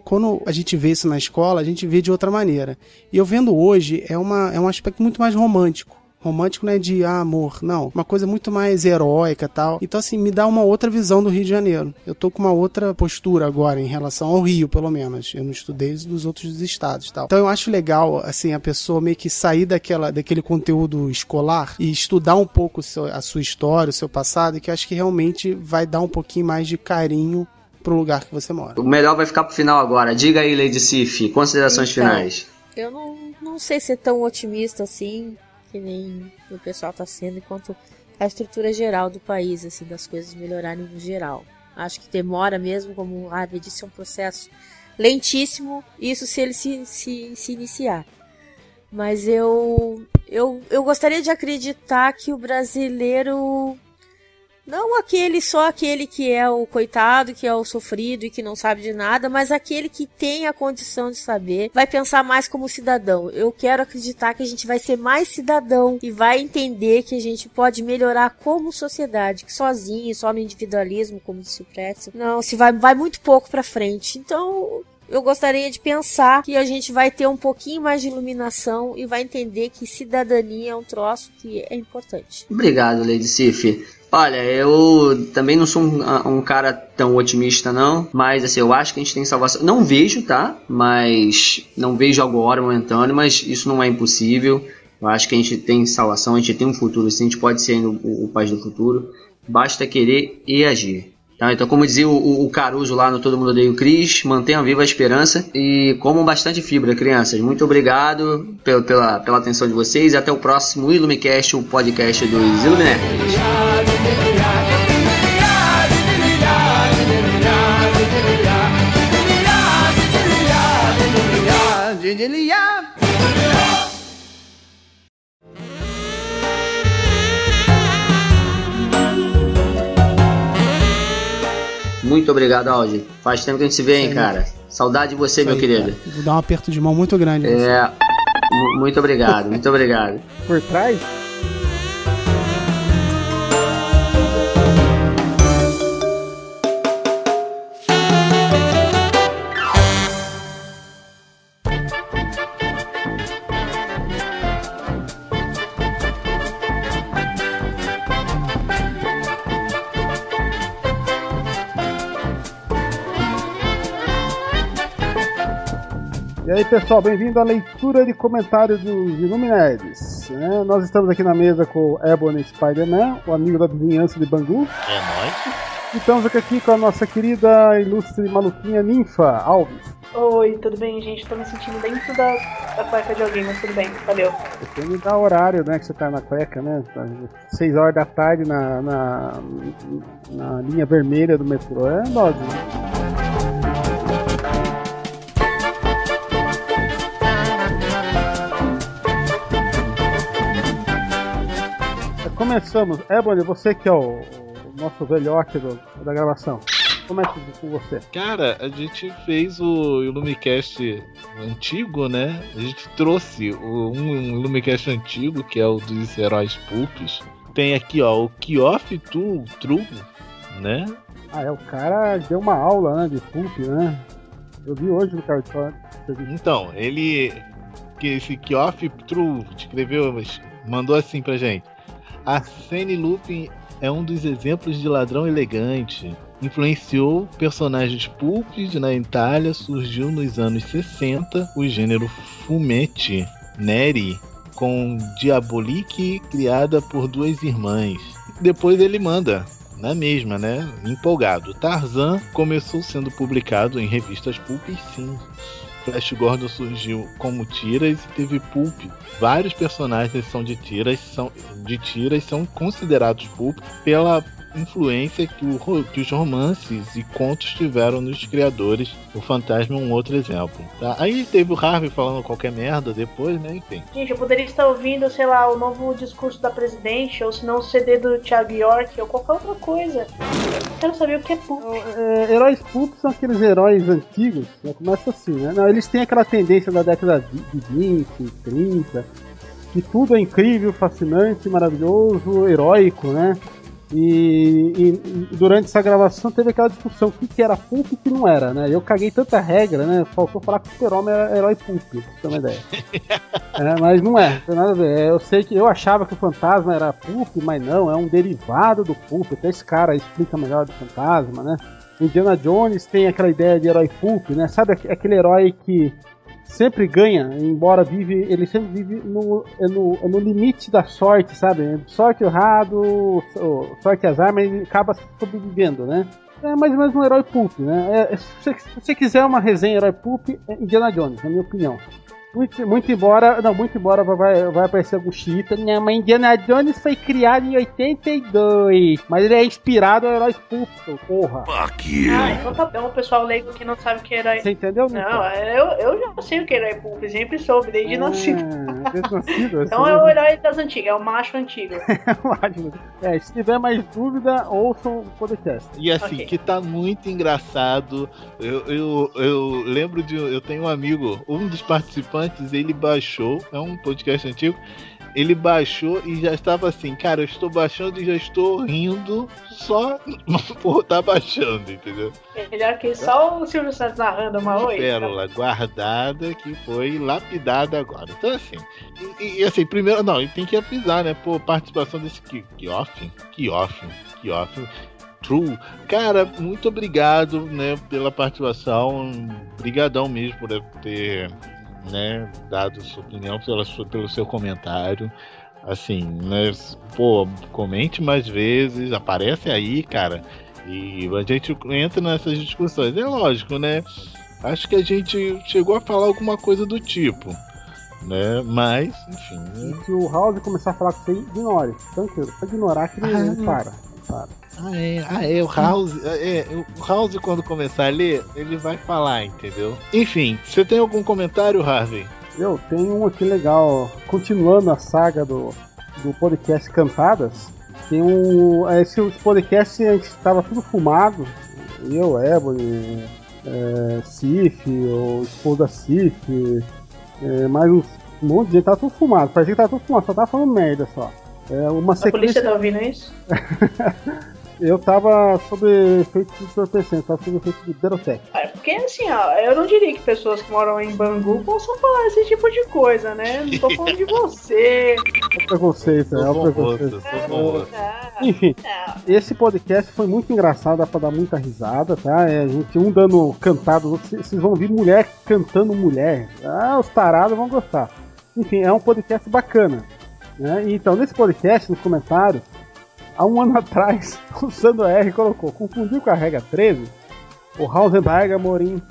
quando a gente vê isso na escola, a gente vê de outra maneira. E eu vendo hoje é uma é um aspecto muito mais romântico. Romântico não é de ah, amor, não. Uma coisa muito mais heróica tal. Então, assim, me dá uma outra visão do Rio de Janeiro. Eu tô com uma outra postura agora em relação ao Rio, pelo menos. Eu não estudei os dos outros estados tal. Então eu acho legal, assim, a pessoa meio que sair daquela, daquele conteúdo escolar e estudar um pouco seu- a sua história, o seu passado, que eu acho que realmente vai dar um pouquinho mais de carinho pro lugar que você mora. O melhor vai ficar pro final agora. Diga aí, Lady Sif, considerações Então. finais. Eu não, não sei ser tão otimista assim, que nem o pessoal tá sendo, enquanto a estrutura geral do país, assim, das coisas melhorarem no geral. Acho que demora mesmo, como a Ave disse, é um processo lentíssimo, isso se ele se, se, se iniciar. Mas eu, eu, eu gostaria de acreditar que o brasileiro não aquele só aquele que é o coitado, que é o sofrido e que não sabe de nada, mas aquele que tem a condição de saber, vai pensar mais como cidadão. Eu quero acreditar que a gente vai ser mais cidadão e vai entender que a gente pode melhorar como sociedade, que sozinho, só no individualismo, como disse o Pretzel, não, se vai, vai muito pouco pra frente. Então, eu gostaria de pensar que a gente vai ter um pouquinho mais de iluminação e vai entender que cidadania é um troço que é importante. Obrigado, Lady Sif. Olha, eu também não sou um, um cara tão otimista, não. Mas, assim, eu acho que a gente tem salvação. Não vejo, tá? Mas. Não vejo agora, momentâneo, mas isso não é impossível. Eu acho que a gente tem salvação, a gente tem um futuro, sim, a gente pode ser o, o país do futuro. Basta querer e agir. Tá? Então, como dizia o, o- Caruso lá no Todo Mundo Odeia o Cris, mantenha viva a esperança e comam bastante fibra, crianças. Muito obrigado pela, pela, pela atenção de vocês e até o próximo Ilumicast, o podcast dos Iluminerds. Muito obrigado, Aldi. Faz tempo que a gente se vê, hein, Sim. cara. Saudade de você, meu Aí, querido. cara, Vou dar um aperto de mão muito grande. É. mu- Muito obrigado, muito obrigado. Por trás, E aí pessoal, bem-vindo à leitura de comentários dos Iluminerds. né? nós estamos aqui na mesa com o Ebony Spider-Man, o amigo da vizinhança de Bangu. É nóis. E estamos aqui com a nossa querida ilustre maluquinha Ninfa Alves. Oi, tudo bem, gente? Tô me sentindo dentro da, da cueca de alguém, mas tudo bem, valeu. Depende da horário né, que você tá na cueca, né? Tá 6 horas da tarde na, na, na linha vermelha do metrô. É dose. Começamos. Ebony, você que é o, o nosso velhote do- da gravação. Começa com você. Cara, a gente fez o Illumicast antigo, né? A gente trouxe o- um Illumicast antigo, que é o dos heróis pulpes. Tem aqui, ó, o Kioff True, True né? Ah, é, o cara deu uma aula, né, de pulp, né? Eu vi hoje no cartão. Então, ele. Que esse Kioff True escreveu, mandou assim pra gente. Arsene Lupin é um dos exemplos de ladrão elegante. Influenciou personagens pulpes na Itália, surgiu nos anos 60 o gênero fumetti, neri, com Diabolique, criada por duas irmãs. Depois ele manda na mesma, né? Empolgado. Tarzan começou sendo publicado em revistas pulp e sim. Flash Gordon surgiu como tiras e teve pulp. Vários personagens são de tiras, são de tiras são considerados pulp pela influência que, o, que os romances e contos tiveram nos criadores. O Fantasma é um outro exemplo. Tá? Aí teve o Harvey falando qualquer merda depois, né? Enfim. Gente, eu poderia estar ouvindo, sei lá, o novo discurso da presidente, ou se não o CD do Thiago York, ou qualquer outra coisa. Eu quero saber o que é pulp. É, heróis pulp são aqueles heróis antigos, né? começa assim, né? Não, eles têm aquela tendência da década de 20, 30, que tudo é incrível, fascinante, maravilhoso, heróico, né? E, e- durante essa gravação teve aquela discussão o que, que era pulp e o que não era, né? Eu caguei tanta regra, né? Faltou falar que o super-homem era herói pulp, pra ter uma ideia. [laughs] É, mas não é, não tem nada a ver. É, Eu sei que eu achava que o fantasma era pulp, mas não, é um derivado do pulp. Até esse cara explica melhor do fantasma, né? Indiana Jones tem aquela ideia de herói pulp, né? Sabe aqu- aquele herói que sempre ganha, embora vive, ele sempre vive no, é no, é no limite da sorte, sabe? Sorte errado, so- sorte azar, mas ele acaba sobrevivendo, né? É mais ou menos um herói pulp, né? É, se, você, se você quiser uma resenha herói pulp, é Indiana Jones, na minha opinião. Muito, muito embora, não, muito embora vai, vai aparecer algum xiita. Não, mas Indiana Jones foi criado em 82, mas ele é inspirado em heróis pulp, porra. Ah, então tá bom, o pessoal leigo que não sabe o que é herói. Você entendeu? Não, é, eu, eu já sei o que é herói pulp, sempre soube, desde [laughs] nascido. É, desde nascido. Então é o herói das antigas, [laughs] é o macho antigo. É, se tiver mais dúvida, ouçam o podcast. E assim, Ok. que tá muito engraçado. Eu, eu, eu lembro de. Eu tenho um amigo, um dos participantes, ele baixou, é um podcast antigo. Ele baixou e já estava assim, cara, eu estou baixando e já estou rindo só [laughs] por estar baixando, entendeu? Melhor que só o Silvio Santos narrando uma oi. Pérola guardada que foi lapidada agora. Então, assim, e, e, assim, primeiro, não, e tem que avisar, né? Pô, participação desse Ki- Kioff, Kioff, Kioff. True. Cara, muito obrigado, né, pela participação. Brigadão mesmo por ter, né, dado sua opinião, pela sua- pelo seu comentário. Assim, né, pô, comente mais vezes, aparece aí, cara. E a gente entra nessas discussões. É lógico, né? Acho que a gente chegou a falar alguma coisa do tipo, né? Mas, enfim. né? Se o House começar a falar com você, ignore. Tranquilo, pode ignorar que ele Ah, para. para. Ah, é, ah, é, o House. É, o House, quando começar a ler, ele vai falar, entendeu? Enfim, você tem algum comentário, Harvey? Eu tenho um aqui legal, continuando a saga do, do podcast Cantadas. Tem um. Esse podcast a gente estava tudo fumado. Eu, Ebony, é, Cif, o esposo da Cif, é, mais uns, um monte de gente, tava tudo fumado. Parecia que tava tudo fumado, só tava falando merda só. É uma A polícia tá ouvindo isso? [laughs] Eu tava sob efeito de entorpecente, tava sob efeito de Berotec. É, porque assim, ó, eu não diria que pessoas que moram em Bangu possam falar esse tipo de coisa, né? Não tô falando de você. É o preconceito, é o Sou bom preconceito. moço. Ah, Enfim, esse podcast foi muito engraçado, dá pra dar muita risada, tá? É, a gente um dando cantado, vocês vão ouvir mulher cantando mulher. Ah, os tarados vão gostar. Enfim, é um podcast bacana. Né? Então, nesse podcast, nos comentários, há um ano [laughs] atrás, o Sandro R colocou, confundiu com a regra 13? O Hausenberg Amorim,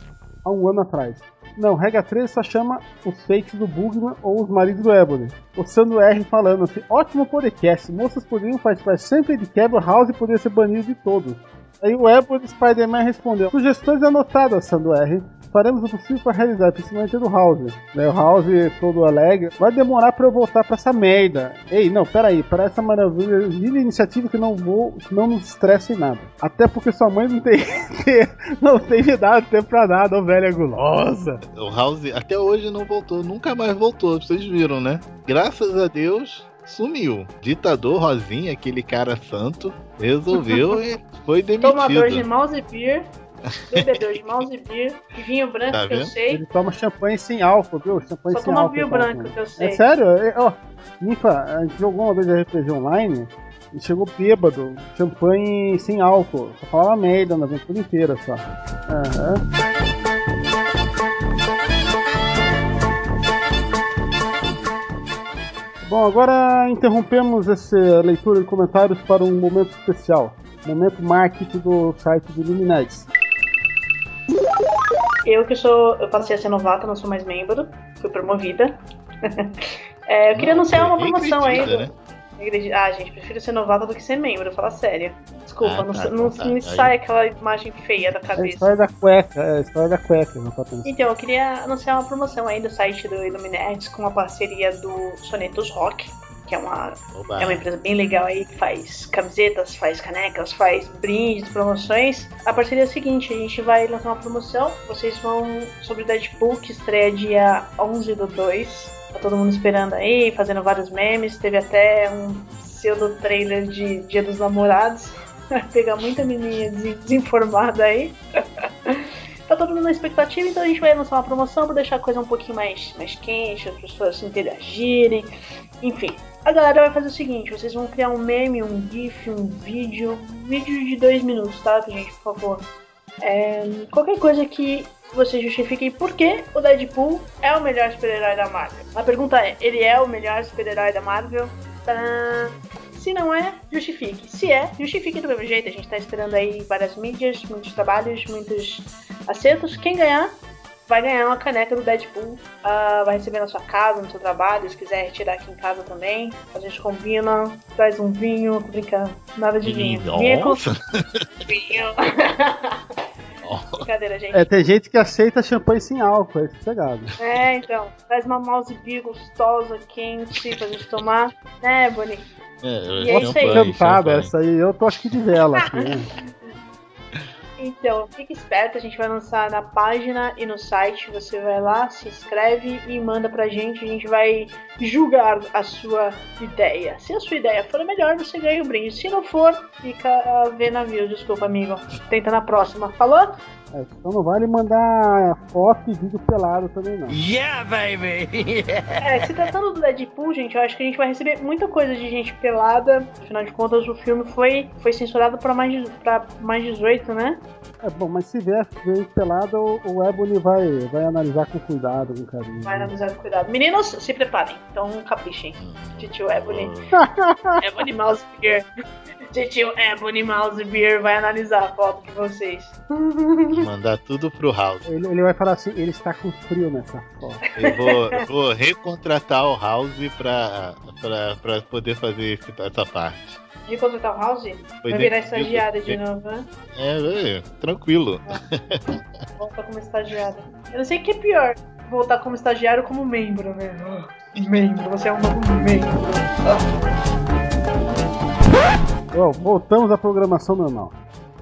há um ano atrás. Não, regra 13 só chama os fakes do Bugman ou os maridos do Ebony. O Sandro R falando assim, ótimo podcast, moças poderiam participar sempre de quebra, House poderia ser banido de todos. Aí o Ebony Spider-Man respondeu, sugestões anotadas, Sandro R. Faremos o possível para realizar, principalmente do House. Né, o House todo alegre. Vai demorar para eu voltar para essa merda. Ei, não, peraí. Para essa maravilha, linda iniciativa que não vou, que não nos estresse em nada. Até porque sua mãe não tem, [laughs] não tem me dado tempo pra nada, ô velha gulosa. O House até hoje não voltou, nunca mais voltou, vocês viram, né? Graças a Deus, sumiu. Ditador Rosinha, aquele cara santo, resolveu [laughs] e foi demitido. Tomador de mouse beer, bebedor de mouse beer, e vinho branco Tá que eu sei. Ele toma champanhe sem álcool, viu? Champanhe Só sem toma álcool. vinho toma branco que eu sei. É sério? É, ó, Ninfa, a gente jogou uma vez RPG online e chegou bêbado, champanhe sem álcool. Só falava merda na aventura inteira só. Aham. Bom, agora interrompemos essa leitura de comentários para um momento especial. Momento marketing do site do Luminex. Eu que sou. Eu passei a ser novata, não sou mais membro. Fui promovida. [laughs] É, eu queria Não, anunciar uma promoção aí. né? Ah, gente, prefiro ser novata do que ser membro, fala sério. Desculpa, Ah, não, tá, não, tá, não me aí- sai aquela imagem feia da É a cabeça. história da cueca, é a história da cueca, não tá pensando. Então, eu queria anunciar uma promoção aí do site do Illuminerds com a parceria do Sonetos Rock, que é uma, Oba. é uma empresa bem legal aí que faz camisetas, faz canecas, faz brindes, promoções. A parceria é a seguinte: a gente vai lançar uma promoção. Vocês vão sobre Deadpool, que estreia dia 11 do 2. Tá todo mundo esperando aí, fazendo vários memes. Teve até um pseudo trailer de Dia dos Namorados. [laughs] Vai pegar muita menininha des- desinformada aí. [laughs] Tá todo mundo na expectativa, então a gente vai lançar uma promoção pra deixar a coisa um pouquinho mais, mais quente, as pessoas se interagirem. Enfim, a galera vai fazer o seguinte: vocês vão criar um meme, um GIF, um vídeo, um vídeo de dois minutos, tá, gente, por favor. É, qualquer coisa que você justifique por que o Deadpool é o melhor super-herói da Marvel. A pergunta é: ele é o melhor super-herói da Marvel? Tadã! Se não é, justifique. Se é, justifique do mesmo jeito. A gente tá esperando aí várias mídias, muitos trabalhos, muitos acertos. Quem ganhar vai ganhar uma caneca do Deadpool. Ah, vai receber na sua casa, no seu trabalho. Se quiser retirar aqui em casa também. A gente combina, traz um vinho, tô brincando. Nada de vinho. Vinho é Nossa. [laughs] vinho. Brincadeira, gente. É, tem gente que aceita champanhe sem álcool, é sossegado. É, então. Traz uma mouse beer gostosa, quente pra gente tomar. Né, Bonnie? É, E é isso aí. champanhe, Cantada, champanhe. essa aí eu tô aqui de vela aqui. [laughs] Então, fique esperto, a gente vai lançar na página e no site. Você vai lá, se inscreve e manda pra gente. A gente vai julgar a sua ideia. Se a sua ideia for a melhor, você ganha o brinde. Se não for, fica a ver navio. Desculpa, amigo. Tenta na próxima. Falou? É, então não vale mandar foto e vídeo pelado também não. Yeah, baby! É, se tratando do Deadpool, gente, eu acho que a gente vai receber muita coisa de gente pelada. Afinal de contas, o filme foi, foi censurado pra mais, de- pra mais 18, né? É bom, mas se vier gente pelada, o, o Ebony vai, vai analisar com cuidado, com carinho. Vai analisar com cuidado. Meninos, se preparem. Então, caprichem. Titio Ebony. [laughs] Ebony Mouse Beer. Titio Ebony Mouse Beer vai analisar a foto de vocês. Mandar tudo pro House. Ele, ele vai falar assim, ele está com frio nessa foto. Eu vou, eu vou recontratar o House pra, pra, pra poder fazer esse- essa parte. De contratar o House? Foi Vai virar estagiária de novo, né? É, é, tranquilo. Voltar como estagiária. Eu não sei o que é pior. Voltar como estagiário ou como membro, né? Membro, você é um novo membro. Bom, voltamos à programação normal.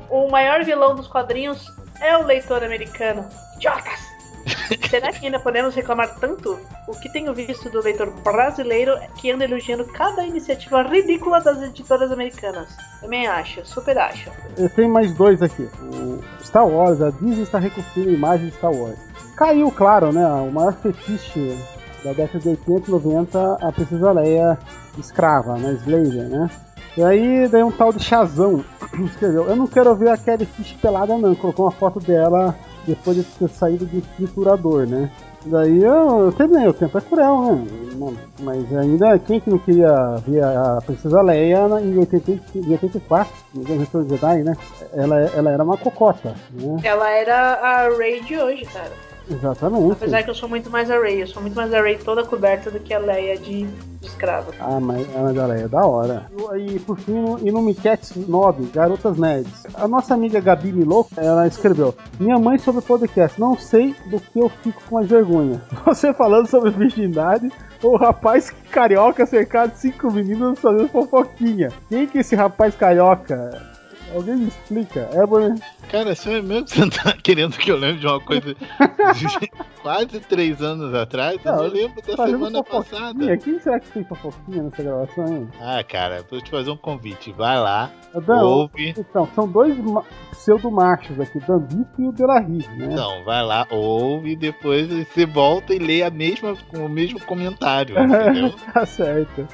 O maior vilão dos quadrinhos é o leitor americano. Idiotas! [laughs] Será que ainda podemos reclamar tanto? O que tenho visto do leitor brasileiro é que anda elogiando cada iniciativa ridícula das editoras americanas. Também acho, super acho. Eu tenho mais dois aqui. O Star Wars, a Disney está reconstruindo a imagem de Star Wars. Caiu, claro, né? O maior fetiche da década de 80 e 90, a Princesa Leia escrava, né? Slaver, né? E aí, daí um tal de Chazão [clears throat] escreveu: Eu não quero ver a Carrie Fish pelada, não. Colocou uma foto dela depois de ter saído do triturador, né? Daí eu, eu o tempo é cruel, né? Mas ainda, quem que não queria ver a Princesa Leia em 80 em 84, no Retorno Jedi, né? Ela, ela era uma cocota, né? Ela era a Rey de hoje, cara. Exatamente. Apesar que eu sou muito mais a Rey, eu sou muito mais a Rey toda coberta do que a Leia de, de escrava. Ah, mas a Ana Leia é da hora. E por fim, e no Miquete 9, Garotas Nerds. A nossa amiga Gabi Milou, ela escreveu: Minha mãe sobre o podcast, não sei do que eu fico com mais vergonha. [laughs] Você falando sobre virgindade, o rapaz carioca cercado de cinco meninos fazendo fofoquinha. Quem que é esse rapaz carioca? Alguém me explica. É, Bonnie? Cara, é mesmo que você tá [laughs] querendo que eu lembre de uma coisa de [laughs] quase três anos atrás, eu Não, não lembro da fazendo semana passada. Quem será que tem fofoquinha nessa gravação, hein? Ah, cara, vou te fazer um convite. Vai lá, Adão, ouve. Então, são dois ma- pseudo-machos aqui, Dambito e o Delarry, né? Então, vai lá, ouve e depois você volta e lê a mesma, o mesmo comentário, [laughs] entendeu? tá certo.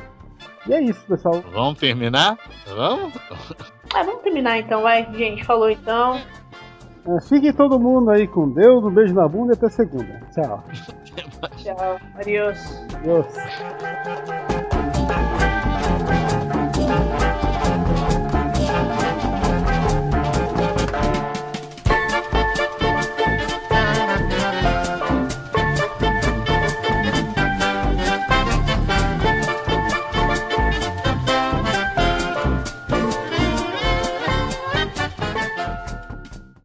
E é isso, pessoal. Vamos terminar? Vamos? Ah, vamos terminar então, vai. Gente, falou então. É, fiquem todo mundo aí com Deus, um beijo na bunda e até segunda. Tchau. Tchau. Adiós. Deus.